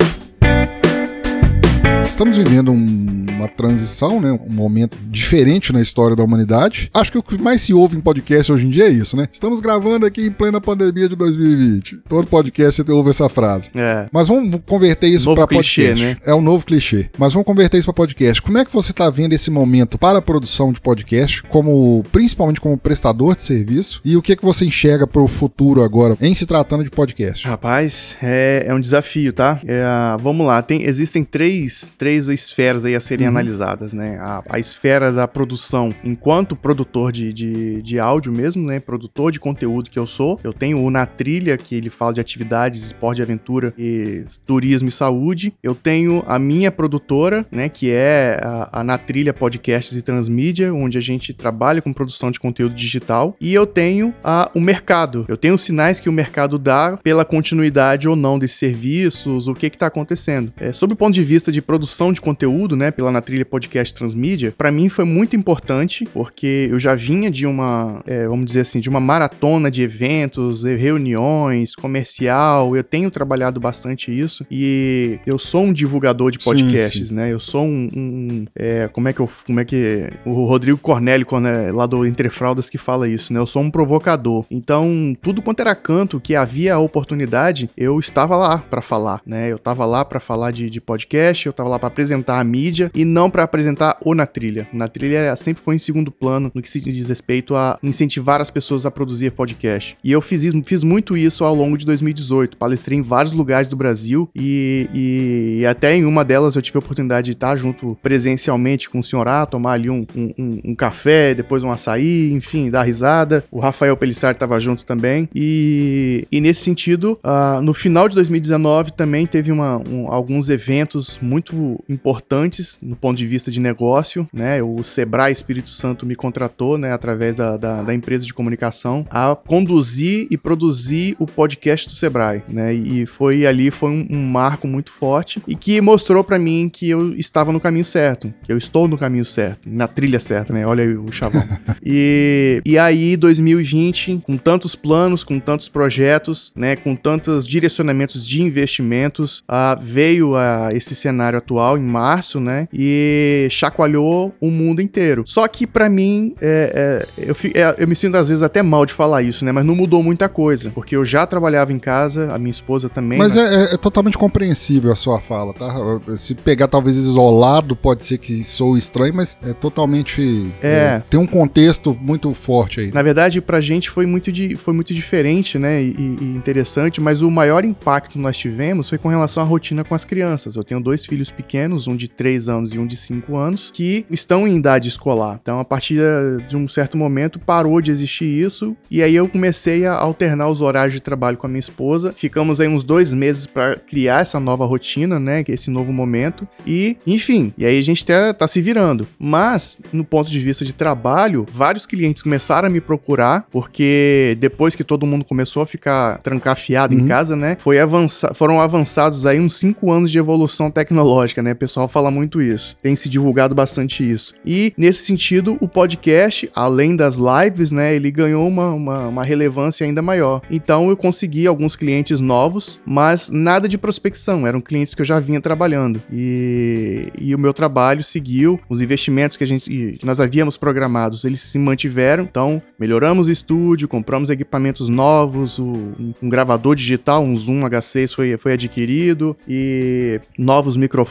Estamos vivendo um, uma transição, né? Um momento diferente na história da humanidade. Acho que o que mais se ouve em podcast hoje em dia é isso, né? Estamos gravando aqui em plena pandemia de 2020. Todo podcast ouve essa frase. É. Mas vamos converter isso para podcast. Né? É um novo clichê. Mas vamos converter isso para podcast. Como é que você está vendo esse momento para a produção de podcast, como principalmente como prestador de serviço, e o que que você enxerga para o futuro agora em se tratando de podcast? Rapaz, é, é um desafio, tá? É, vamos lá, tem, existem três três esferas aí a serem uhum. analisadas, né? A, a, esfera da produção enquanto produtor de, de, de, áudio mesmo, né? Produtor de conteúdo que eu sou. Eu tenho o Na Trilha, que ele fala de atividades, esporte de aventura e turismo e saúde. Eu tenho a minha produtora, né? Que é a, a Na Trilha Podcasts e Transmídia, onde a gente trabalha com produção de conteúdo digital. E eu tenho a, o mercado. Eu tenho os sinais que o mercado dá pela continuidade ou não desses serviços, o que está acontecendo. É, sob o ponto de vista de produção de conteúdo, né, pela Na Trilha Podcast Transmídia, para mim foi muito importante, porque eu já vinha de uma, é, vamos dizer assim, de uma maratona de eventos, reuniões, comercial, eu tenho trabalhado bastante isso, e eu sou um divulgador de podcasts, sim, sim. né, eu sou um, um é, como é que eu, como é que, o Rodrigo Cornélio, lá do Entre Fraldas, que fala isso, né, eu sou um provocador, então tudo quanto era canto que havia a oportunidade, eu estava lá para falar, né, eu estava lá para falar de, de podcast, eu estava lá para apresentar a mídia e não para apresentar o na trilha. Na trilha sempre foi em segundo plano no que se diz respeito a incentivar as pessoas a produzir podcast. E eu fiz, fiz muito isso ao longo de 2018. Palestrei em vários lugares do Brasil e, e, e até em uma delas eu tive a oportunidade de estar junto presencialmente com o senhor A, tomar ali um, um, um café, depois um açaí, enfim, dar risada. O Rafael Pelissar estava junto também. E, e nesse sentido, uh, no final de 2019 também teve uma, um, alguns eventos muito importantes no ponto de vista de negócio, né? O Sebrae Espírito Santo me contratou, né, através da, da, da empresa de comunicação, a conduzir e produzir o podcast do Sebrae, né? E foi ali, foi um, um marco muito forte e que mostrou para mim que eu estava no caminho certo, que eu estou no caminho certo, na trilha certa, né? Olha aí o chavão. e, e aí, 2020, com tantos planos, com tantos projetos, né? Com tantos direcionamentos de investimentos, uh, veio a esse cenário atual atual em março, né? E chacoalhou o mundo inteiro. Só que para mim, é, é, eu, é, eu me sinto às vezes até mal de falar isso, né? Mas não mudou muita coisa, porque eu já trabalhava em casa, a minha esposa também. Mas né? é, é, totalmente compreensível a sua fala, tá? Se pegar talvez isolado, pode ser que sou estranho, mas é totalmente. É. é. tem um contexto muito forte aí. Na verdade, pra gente foi muito, de, foi muito diferente, né? E, e interessante, mas o maior impacto que nós tivemos foi com relação à rotina com as crianças. Eu tenho dois filhos pequenos, um de 3 anos e um de 5 anos, que estão em idade escolar. Então, a partir de um certo momento, parou de existir isso. E aí eu comecei a alternar os horários de trabalho com a minha esposa. Ficamos aí uns dois meses para criar essa nova rotina, né? Esse novo momento. E, enfim, e aí a gente tá, tá se virando. Mas, no ponto de vista de trabalho, vários clientes começaram a me procurar, porque depois que todo mundo começou a ficar trancafiado uhum. em casa, né? Foi avança foram avançados aí uns 5 anos de evolução tecnológica, né? O pessoal fala muito isso. Tem se divulgado bastante isso. E, nesse sentido, o podcast, além das lives, né? Ele ganhou uma, uma, uma relevância ainda maior. Então, eu consegui alguns clientes novos, mas nada de prospecção. Eram clientes que eu já vinha trabalhando. E, e o meu trabalho seguiu. Os investimentos que a gente que nós havíamos programados, eles se mantiveram. Então, melhoramos o estúdio, compramos equipamentos novos, o, um gravador digital, um Zoom H6 foi, foi adquirido e novos microfones,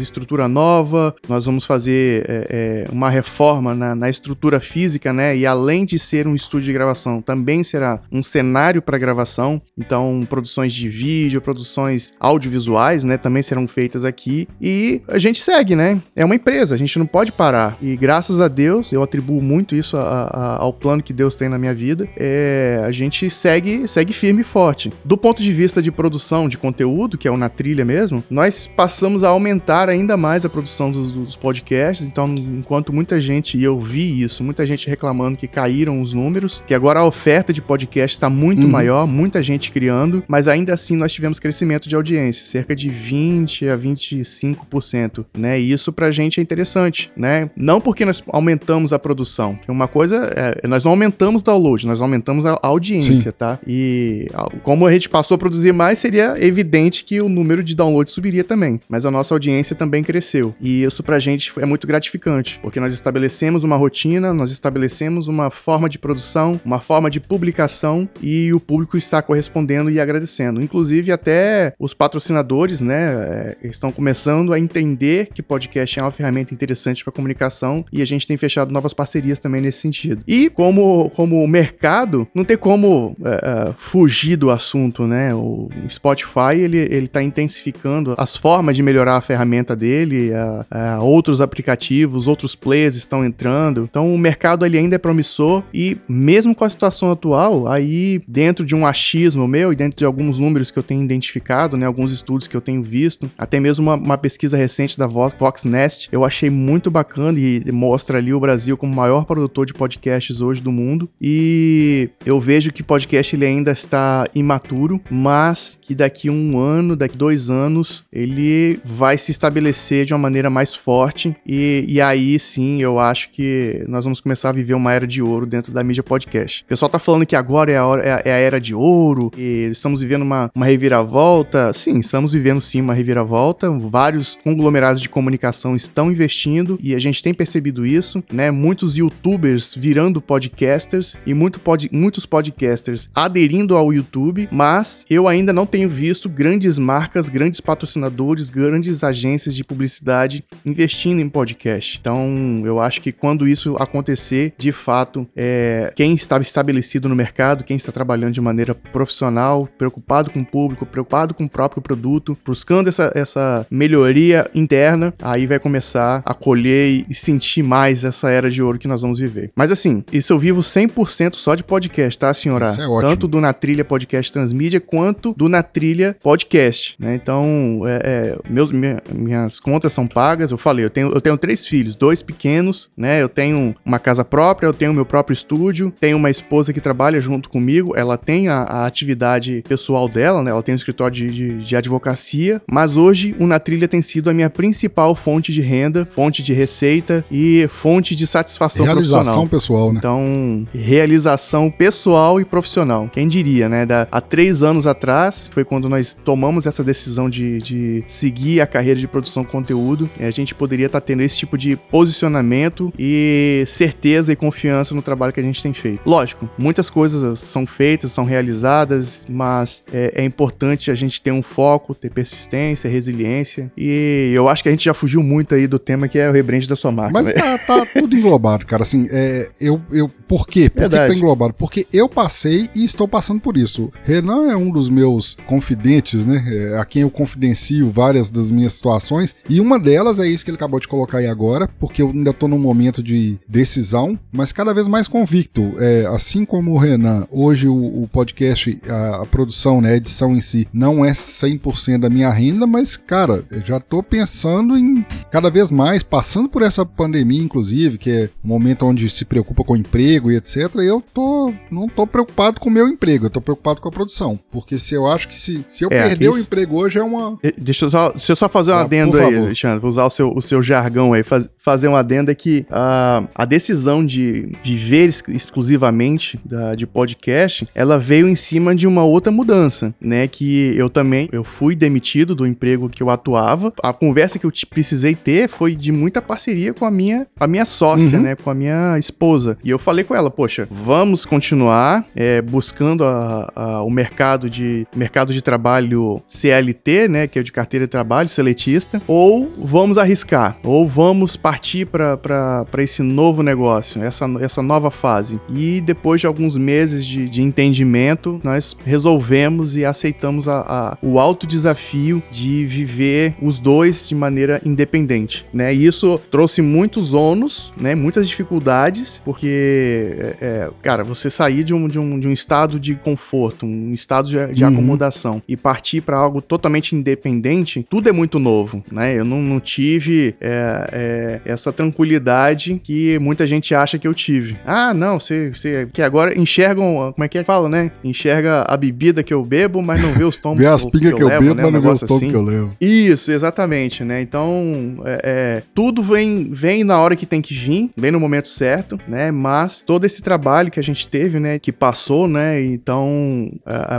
estrutura nova. Nós vamos fazer é, é, uma reforma na, na, estrutura física, né? E além de ser um estúdio de gravação, também será um cenário para gravação. Então, produções de vídeo, produções audiovisuais, né? Também serão feitas aqui. E a gente segue, né? É uma empresa, a gente não pode parar. E graças a Deus, eu atribuo muito isso a, a, ao plano que Deus tem na minha vida. É, a gente segue, segue firme e forte. Do ponto de vista de produção de conteúdo, que é o Na Trilha mesmo, nós passamos a aumentar ainda mais a produção dos, dos podcasts. Então, enquanto muita gente, e eu vi isso, muita gente reclamando que caíram os números, que agora a oferta de podcast está muito uhum. maior, muita gente criando, mas ainda assim nós tivemos crescimento de audiência, cerca de 20 a 25%, né? E isso pra gente é interessante, né? Não porque nós aumentamos a produção, que uma coisa é, nós não aumentamos download, nós aumentamos a audiência, Sim. tá? E como a gente passou a produzir mais, seria evidente que o número de downloads subiria também, mas a nossa audiência também cresceu. E isso pra gente é muito gratificante, porque nós estabelecemos uma rotina, nós estabelecemos uma forma de produção, uma forma de publicação e o público está correspondendo e agradecendo. Inclusive até os patrocinadores, né, é, estão começando a entender que podcast é uma ferramenta interessante para comunicação e a gente tem fechado novas parcerias também nesse sentido. E como como mercado, não tem como é, é, fugir do assunto, né? O Spotify ele ele está intensificando as formas de melhorar a ferramenta dele, a, a outros aplicativos, outros players estão entrando. Então o mercado ele ainda é promissor e mesmo com a situação atual, aí dentro de um achismo meu e dentro de alguns números que eu tenho identificado, né, alguns estudos que eu tenho visto, até mesmo uma, uma pesquisa recente da Vox Nest, eu achei muito bacana e mostra ali o Brasil como o maior produtor de podcasts hoje do mundo. E eu vejo que podcast ele ainda está imaturo, mas que daqui um ano, daqui dois anos, ele vai se estabelecer de uma maneira mais forte. E, e aí sim eu acho que nós vamos começar a viver uma era de ouro dentro da mídia podcast. O pessoal tá falando que agora é a, hora, é a, é a era de ouro, e estamos vivendo uma, uma reviravolta. Sim, estamos vivendo sim uma reviravolta. Vários conglomerados de comunicação estão investindo e a gente tem percebido isso, né? Muitos youtubers virando podcasters e muito pod, muitos podcasters aderindo ao YouTube, mas eu ainda não tenho visto grandes marcas, grandes patrocinadores, grandes agências de publicidade investindo em podcast. Então, eu acho que quando isso acontecer, de fato, é, quem está estabelecido no mercado, quem está trabalhando de maneira profissional, preocupado com o público, preocupado com o próprio produto, buscando essa, essa melhoria interna, aí vai começar a colher e sentir mais essa era de ouro que nós vamos viver. Mas assim, isso eu vivo 100% só de podcast, tá, senhora? Isso é ótimo. Tanto do Na Trilha Podcast Transmídia quanto do Na Trilha Podcast, né? Então, é, é, meus, minha, minhas contas são pagas. Eu falei, eu tenho, eu tenho três filhos, dois pequenos, né? Eu tenho uma casa própria, eu tenho meu próprio estúdio, tenho uma esposa que trabalha junto comigo, ela tem a, a atividade pessoal dela, né? Ela tem um escritório de, de, de advocacia, mas hoje o Na Trilha tem sido a minha principal fonte de renda, fonte de receita e fonte de satisfação realização profissional. pessoal, né? Então, realização pessoal e profissional. Quem diria, né? Da, há três anos atrás, foi quando nós tomamos essa decisão de, de seguir seguir a carreira de produção de conteúdo, a gente poderia estar tá tendo esse tipo de posicionamento e certeza e confiança no trabalho que a gente tem feito. Lógico, muitas coisas são feitas, são realizadas, mas é, é importante a gente ter um foco, ter persistência, resiliência. E eu acho que a gente já fugiu muito aí do tema que é o rebrand da sua marca. Mas né? tá, tá tudo englobado, cara. Assim, é, eu, eu, por quê? Por Verdade. que tá englobado? Porque eu passei e estou passando por isso. Renan é um dos meus confidentes, né? É, a quem eu confidencio várias das minhas situações. E uma delas é isso que ele acabou de colocar aí agora, porque eu ainda tô num momento de decisão, mas cada vez mais convicto. É, assim como o Renan, hoje o, o podcast, a, a, produção, né, a edição em si, não é 100% da minha renda, mas, cara, eu já tô pensando em cada vez mais, passando por essa pandemia, inclusive, que é um momento onde se preocupa com emprego e etc. Eu tô, não tô preocupado com o meu emprego, eu tô preocupado com a produção. Porque se eu acho que se, se eu é, perder isso... o emprego hoje é uma. Deixa eu só, deixa eu só fazer um ah, adendo aí, Alexandre. Vou usar o seu, o seu jargão aí. Faz, fazer um adendo é que uh, a decisão de viver exclusivamente da, de podcast, ela veio em cima de uma outra mudança, né? Que eu também, eu fui demitido do emprego que eu atuava. A conversa que eu precisei ter foi de muita parceria com a minha, a minha sócia, uhum. né? Com a minha esposa. E eu falei com ela, poxa, vamos continuar é, buscando a, a, o mercado de mercado de trabalho CLT, né? Que é de carteira de trabalho, seletista, ou vamos arriscar, ou vamos partir para esse novo negócio, essa, essa nova fase. E depois de alguns meses de, de entendimento, nós resolvemos e aceitamos a, a, o alto desafio de viver os dois de maneira independente, né? E isso trouxe muitos ônus, né? Muitas dificuldades, porque, é, é, cara, você sair de um, de, um, de um estado de conforto, um estado de, de uhum. acomodação e partir para algo totalmente independente, tudo é muito novo, né? Eu não, não tive é, é, essa tranquilidade que muita gente acha que eu tive. Ah, não, você, você que agora enxergam, como é que é que fala, né? Enxerga a bebida que eu bebo, mas não vê os tombos vê as que, que, eu, eu levo, bebo, né? mas não vê os tombos assim. que eu levo. Isso, exatamente, né? Então, é, é, tudo vem, vem na hora que tem que vir, vem no momento certo, né? Mas todo esse trabalho que a gente teve, né? Que passou, né? Então,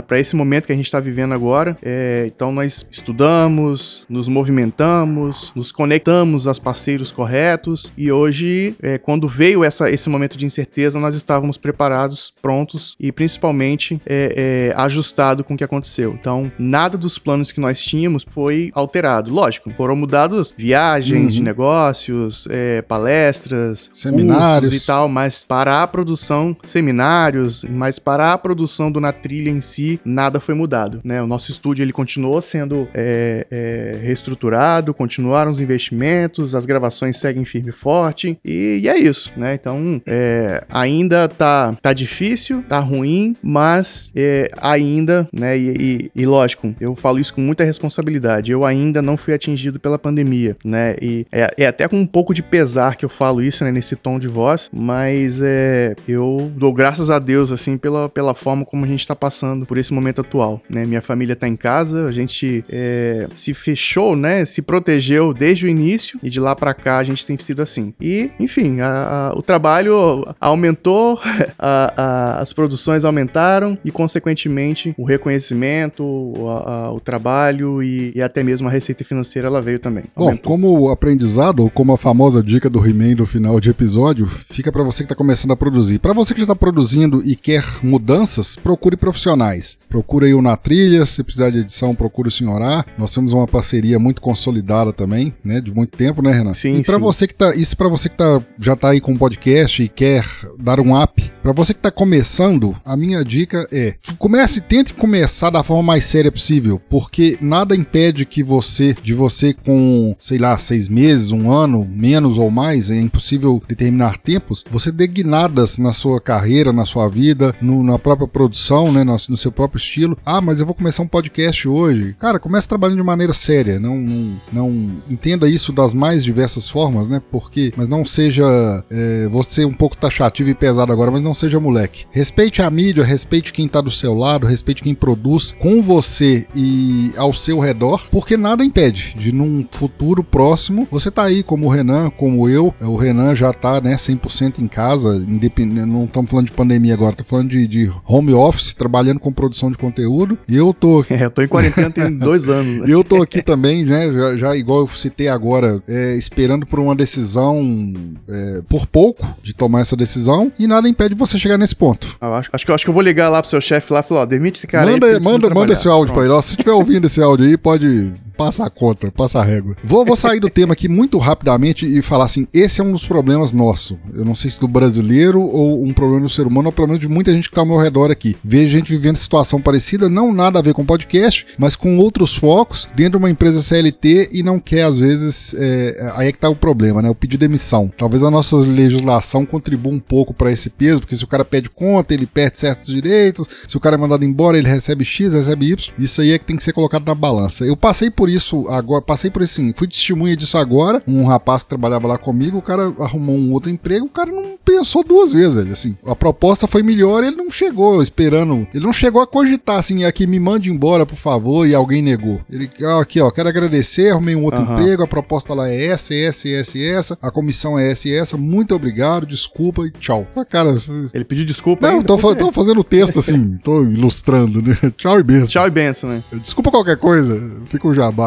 para esse momento que a gente está vivendo agora, é, então nós estudamos, nos movimentamos, nos conectamos aos parceiros corretos e hoje, é, quando veio essa, esse momento de incerteza, nós estávamos preparados, prontos e principalmente é, é, ajustado com o que aconteceu. Então, nada dos planos que nós tínhamos foi alterado. Lógico, foram mudados viagens uhum. de negócios, é, palestras, seminários e tal, mas a produção, seminários, mas para a produção do Na Trilha em si, nada foi mudado. Né? O nosso estúdio ele continuou sendo é, é, reestruturado, continuaram os investimentos, as gravações seguem firme e forte, e, e é isso, né? Então, é, ainda tá, tá difícil, tá ruim, mas é, ainda, né? E, e, e, lógico, eu falo isso com muita responsabilidade. Eu ainda não fui atingido pela pandemia, né? E é, é até com um pouco de pesar que eu falo isso, né? Nesse tom de voz, mas é, eu dou graças a Deus, assim, pela, pela forma como a gente tá passando por esse momento atual, né? Minha família tá em casa, a gente é, se fechou, né? Se protegeu desde o início e de lá para cá a gente tem sido assim. E, enfim, a, a, o trabalho aumentou, a, as produções aumentaram e, consequentemente, o reconhecimento, o trabalho e, e, até mesmo a receita financeira ela veio também. Aumentou. Bom, como aprendizado, ou como a famosa dica do He-Man do final de episódio, fica para você que está começando a produzir. Para você que já está produzindo e quer mudanças, procure profissionais. Procure aí o Na Trilha, se precisar de edição, procure o Senhorá. Nós temos uma parceria muito consolidada também, né, de muito tempo, né, Renan? Sim, E para você que tá, isso para você que tá já tá aí com o podcast e quer dar um up, para você que tá começando, a minha dica é: comece, tente começar da forma mais séria possível, porque nada impede que você, de você com, sei lá, seis meses, um ano, menos ou mais, é impossível determinar tempos, você dê guinadas na sua carreira, na sua vida, no, na própria produção, né, no, no, seu próprio estilo. Ah, mas eu vou começar um podcast hoje. Cara, comece trabalhando de maneira séria, não, não, não entenda isso das mais diversas formas, né? Porque, mas não seja é, você um pouco taxativo e pesado agora, mas não seja moleque. Respeite a mídia, respeite quem tá do seu lado, respeite quem produz com você e ao seu redor, porque nada impede de num futuro próximo você tá aí como o Renan, como eu. O Renan já tá, né, 100% em casa, independente, não estamos falando de pandemia agora, tô falando de, de home office, trabalhando com produção produção de conteúdo. E eu tô. É, eu tô em quarentena tem dois anos. Né? Eu tô aqui também, né? Já, já igual eu citei agora, é, esperando por uma decisão é, por pouco de tomar essa decisão. E nada impede você chegar nesse ponto. Eu acho, acho, que, acho que eu vou ligar lá pro seu chefe lá e falar: ó, demite esse cara manda, aí. Manda, manda esse áudio Pronto. pra ele. Ó, se estiver ouvindo esse áudio aí, pode passa a conta, passa a régua. Vou, vou sair do tema aqui muito rapidamente e falar assim: esse é um dos problemas nosso. Eu não sei se do brasileiro ou um problema do ser humano, ou pelo menos de muita gente que está ao meu redor aqui. Vejo gente vivendo situação parecida, não nada a ver com podcast, mas com outros focos dentro de uma empresa CLT e não quer, às vezes, é, aí é que tá o problema, né? O pedir demissão. Talvez a nossa legislação contribua um pouco para esse peso, porque se o cara pede conta, ele perde certos direitos, se o cara é mandado embora, ele recebe X, recebe Y. Isso aí é que tem que ser colocado na balança. Eu passei por isso agora, passei por isso sim, fui testemunha disso agora. Um rapaz que trabalhava lá comigo, o cara arrumou um outro emprego, o cara não pensou duas vezes, velho. Assim, a proposta foi melhor, ele não chegou esperando, ele não chegou a cogitar assim, aqui me mande embora, por favor, e alguém negou. Ele, aqui, ó, quero agradecer, arrumei um outro uhum. emprego, a proposta lá é essa, essa, essa, essa, a comissão é essa essa, muito obrigado, desculpa e tchau. Ah, cara, ele pediu desculpa Não, tô, fa tô fazendo o texto assim, tô ilustrando, né? Tchau e benção. Tchau e benção, né? Desculpa qualquer coisa, fica um jabá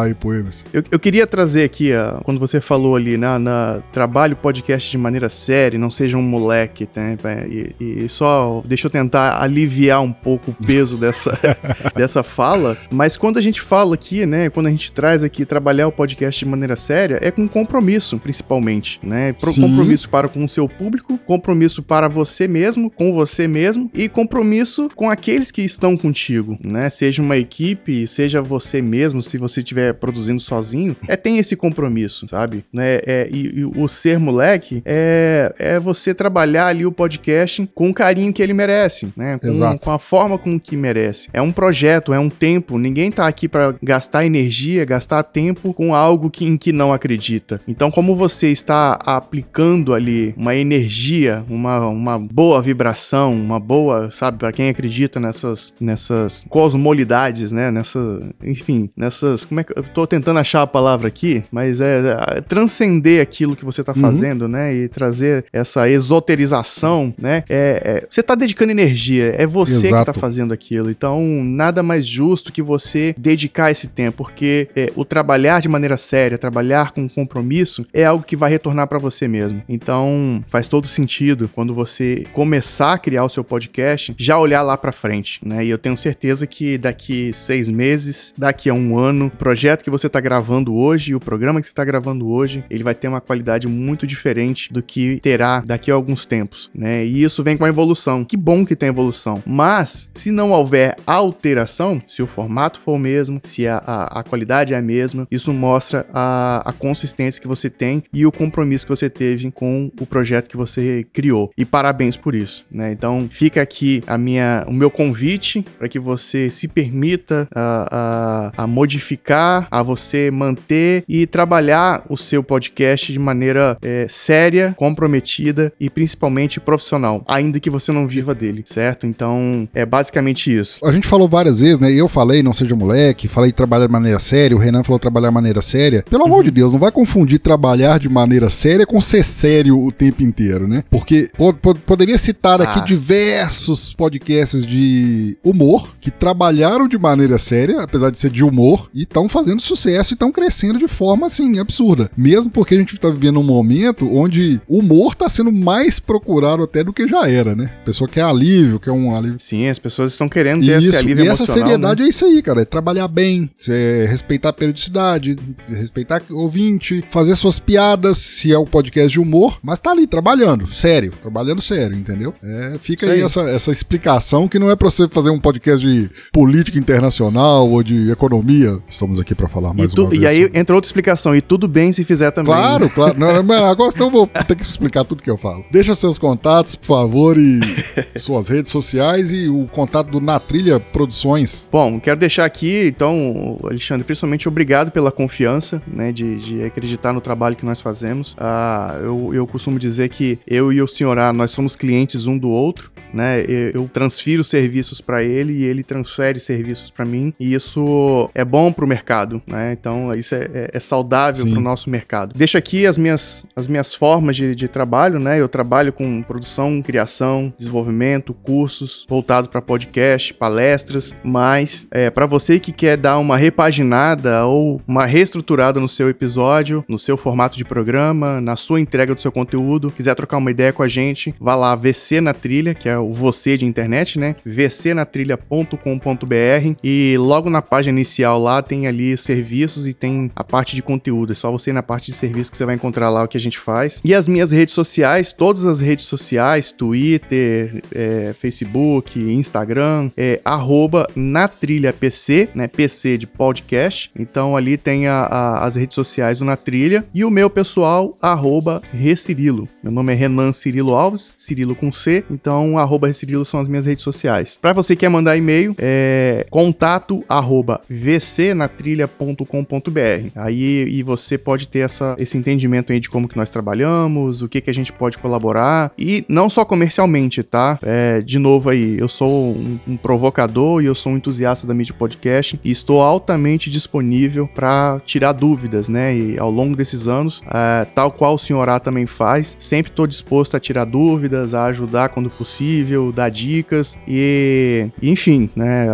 Eu, eu queria trazer aqui, uh, quando você falou ali, na, na trabalho podcast de maneira séria, não seja um moleque, né? E, e, só deixa eu tentar aliviar um pouco o peso dessa, dessa fala. Mas quando a gente fala aqui, né? Quando a gente traz aqui trabalhar o podcast de maneira séria, é com compromisso, principalmente, né? Pro, compromisso para com o seu público, compromisso para você mesmo, com você mesmo e compromisso com aqueles que estão contigo, né? Seja uma equipe, seja você mesmo, se você estiver produzindo sozinho, é tem esse compromisso, sabe? Né? É, e, e, o ser moleque é, é você trabalhar ali o podcast com o carinho que ele merece, né? Com, Exato. com a forma com que merece. É um projeto, é um tempo. Ninguém tá aqui para gastar energia, gastar tempo com algo que, em que não acredita. Então, como você está aplicando ali uma energia, uma, uma boa vibração, uma boa, sabe, para quem acredita nessas, nessas cosmolidades, né? Nessa, enfim, nessas. Como é que eu tô tentando achar a palavra aqui, mas é, é transcender aquilo que você está uhum. fazendo, uhum. né? E trazer essa esoterização, né? É, é, você está dedicando energia, é você Exato. que está fazendo aquilo. Então, nada mais justo que você dedicar esse tempo, porque é, o trabalhar de maneira séria, trabalhar com compromisso, é algo que vai retornar para você mesmo. Então, faz todo sentido quando você começar a criar o seu podcast, já olhar lá para frente, né? E eu tenho certeza que daqui seis meses, daqui a um ano, o projeto que você está gravando hoje, o programa que você está gravando hoje, ele vai ter uma qualidade muito diferente do que terá daqui a alguns tempos, né? E isso vem com a evolução. Que bom que tem evolução. Mas, se não houver alteração, se o formato for o mesmo, se a, a, a qualidade é a mesma, isso mostra a, a consistência que você tem e o compromisso que você teve com o projeto que você criou. E parabéns por isso, né? Então, fica aqui a minha, o meu convite para que você se permita a, a, a modificar, a você manter e trabalhar o seu podcast de maneira é, séria, comprometida e principalmente profissional, ainda que você não viva dele, certo? Então é basicamente isso. A gente falou várias vezes, né? Eu falei, não seja moleque, falei trabalhar de maneira séria, o Renan falou trabalhar de maneira séria. Pelo amor de Deus, não vai confundir trabalhar de maneira séria com ser sério o tempo inteiro, né? Porque poderia citar aqui ah. diversos podcasts de humor que trabalharam de maneira séria, apesar de ser de humor, e estão fazendo sucesso e estão crescendo de forma assim absurda. Mesmo porque a gente tá vivendo um momento onde o humor tá sendo mais procurado até do que já era, né? A pessoa quer alívio, quer um alívio. Sim, as pessoas estão querendo ter isso, esse alívio e essa seriedade né? é isso aí, cara. É trabalhar bem, é respeitar a periodicidade, respeitar o ouvinte, fazer suas piadas, se é um podcast de humor, mas tá ali trabalhando, sério, trabalhando sério, entendeu? É, fica aí, aí, Essa, essa explicação que não é pra você fazer um podcast de política internacional ou de economia. Estamos aqui para falar mais e tu, uma vez. E aí entra outra explicação, e tudo bem se fizer também. Claro, claro. Não, mas agora então eu vou ter que explicar tudo que eu falo. Deixa seus contatos, por favor, e suas redes sociais e o contato do Na Trilha Produções. Bom, quero deixar aqui, então, Alexandre, principalmente obrigado pela confiança, né, de, de acreditar no trabalho que nós fazemos. Ah, eu, eu costumo dizer que eu e o senhorá, nós somos clientes um do outro, né? Eu transfiro serviços para ele e ele transfere serviços para mim, e isso é bom para o mercado mercado, né? Então isso é, é, é saudável para o nosso mercado. Deixo aqui as minhas, as minhas formas de, de trabalho, né? Eu trabalho com produção, criação, desenvolvimento, cursos voltado para podcast, palestras, mas é, para você que quer dar uma repaginada ou uma reestruturada no seu episódio, no seu formato de programa, na sua entrega do seu conteúdo, quiser trocar uma ideia com a gente, vá lá VC na trilha, que é o você de internet, né? vcnatrilha.com.br e logo na página inicial lá tem ali serviços e tem a parte de conteúdo. É só você ir na parte de serviço que você vai encontrar lá o que a gente faz. E as minhas redes sociais, todas as redes sociais, Twitter, é, Facebook, Instagram, é arroba na trilha PC, né? PC de podcast. Então ali tem a, a, as redes sociais do Na Trilha e o meu pessoal, arroba Recirilo. Meu nome é Renan Cirilo Alves, Cirilo com C, então arroba Recirilo são as minhas redes sociais. Para você que quer mandar e-mail, é contato arroba vcnatrilha.com.br. Aí e você pode ter essa, esse entendimento aí de como que nós trabalhamos, o que que a gente pode colaborar e não só comercialmente, tá? É, de novo aí, eu sou um, um provocador e eu sou um entusiasta da mídia podcast e estou altamente disponível para tirar dúvidas, né? E ao longo desses anos, é, tal qual o senhor A também faz, sempre estou disposto a tirar dúvidas, a ajudar quando possível, dar dicas e, enfim, né?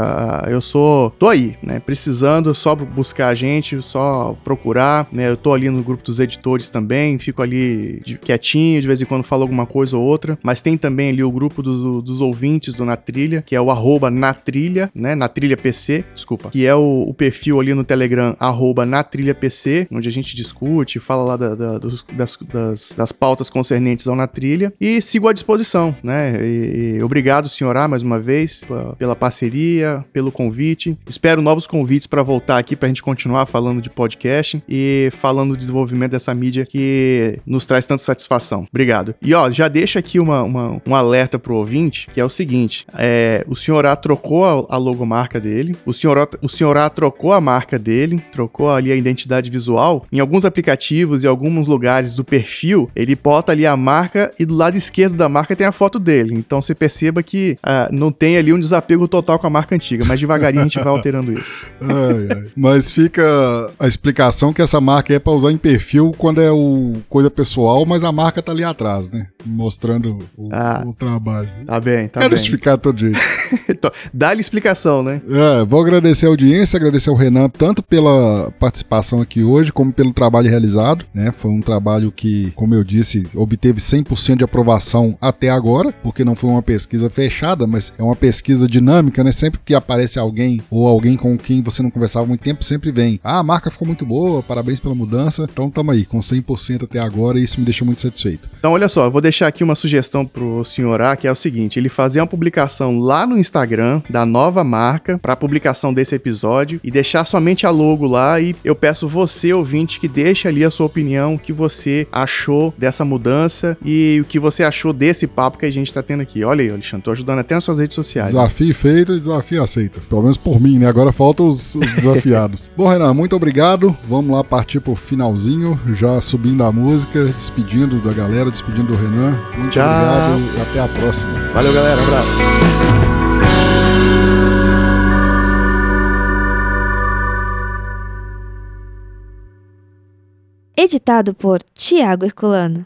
Eu sou, tô aí, né? Precisando, só buscar a gente, só procurar, né? Eu tô ali no grupo dos editores também, fico ali de, quietinho, de vez em quando falo alguma coisa ou outra, mas tem também ali o grupo dos, dos ouvintes do Na Trilha, que é o arroba na trilha, né? Na trilha PC, desculpa, que é o, o perfil ali no Telegram, arroba na trilha PC, onde a gente discute, fala lá da, da, dos, das, das, das, pautas concernentes ao Na Trilha, e sigo à disposição, né? E, e obrigado, senhorá, mais uma vez, pela parceria, pelo convite. Espero novos convites para voltar aqui para a gente continuar falando de podcast e falando do desenvolvimento dessa mídia que nos traz tanta satisfação. Obrigado. E ó, já deixa aqui uma, uma um alerta pro ouvinte, que é o seguinte: é, o senhor A trocou a, a logomarca dele, o senhor, o senhor A trocou a marca dele, trocou ali a identidade visual. Em alguns aplicativos e alguns lugares do perfil, ele bota ali a marca e do lado esquerdo da marca tem a foto dele. Então você perceba que uh, não tem ali um desapego total com a marca antiga, mas devagarinho a gente vai alterando isso. Ai, ai. Mas fica a explicação que essa marca é para usar em perfil quando é o coisa pessoal, mas a marca tá ali atrás, né? Mostrando o, ah, o trabalho. Tá bem, tá Quero bem. justificar todo jeito. Dá-lhe explicação, né? É, vou agradecer a audiência, agradecer ao Renan, tanto pela participação aqui hoje, como pelo trabalho realizado, né? Foi um trabalho que, como eu disse, obteve 100% de aprovação até agora, porque não foi uma pesquisa fechada, mas é uma pesquisa dinâmica, né? Sempre que aparece alguém ou alguém com quem você não conversava muito tempo, sempre vem. Ah, a marca ficou muito boa, parabéns pela mudança. Então tamo aí, com 100% até agora e isso me deixou muito satisfeito. Então olha só, eu vou deixar aqui uma sugestão pro senhor A, que é o seguinte, ele fazer uma publicação lá no Instagram da nova marca para publicação desse episódio e deixar somente a logo lá e eu peço você, ouvinte, que deixe ali a sua opinião, o que você achou dessa mudança e o que você achou desse papo que a gente tá tendo aqui. Olha aí, Alexandre, tô ajudando até nas suas redes sociais. Desafio feito e desafio aceito. Pelo menos por mim, né? Agora faltam os, os desafiados. Bom, Renan, muito obrigado. Vamos lá partir pro finalzinho, já subindo a música, despedindo da galera, despedindo do Renan. Muito Tchau. obrigado e até a próxima. Valeu, galera. Um abraço. Editado por Tiago Herculano.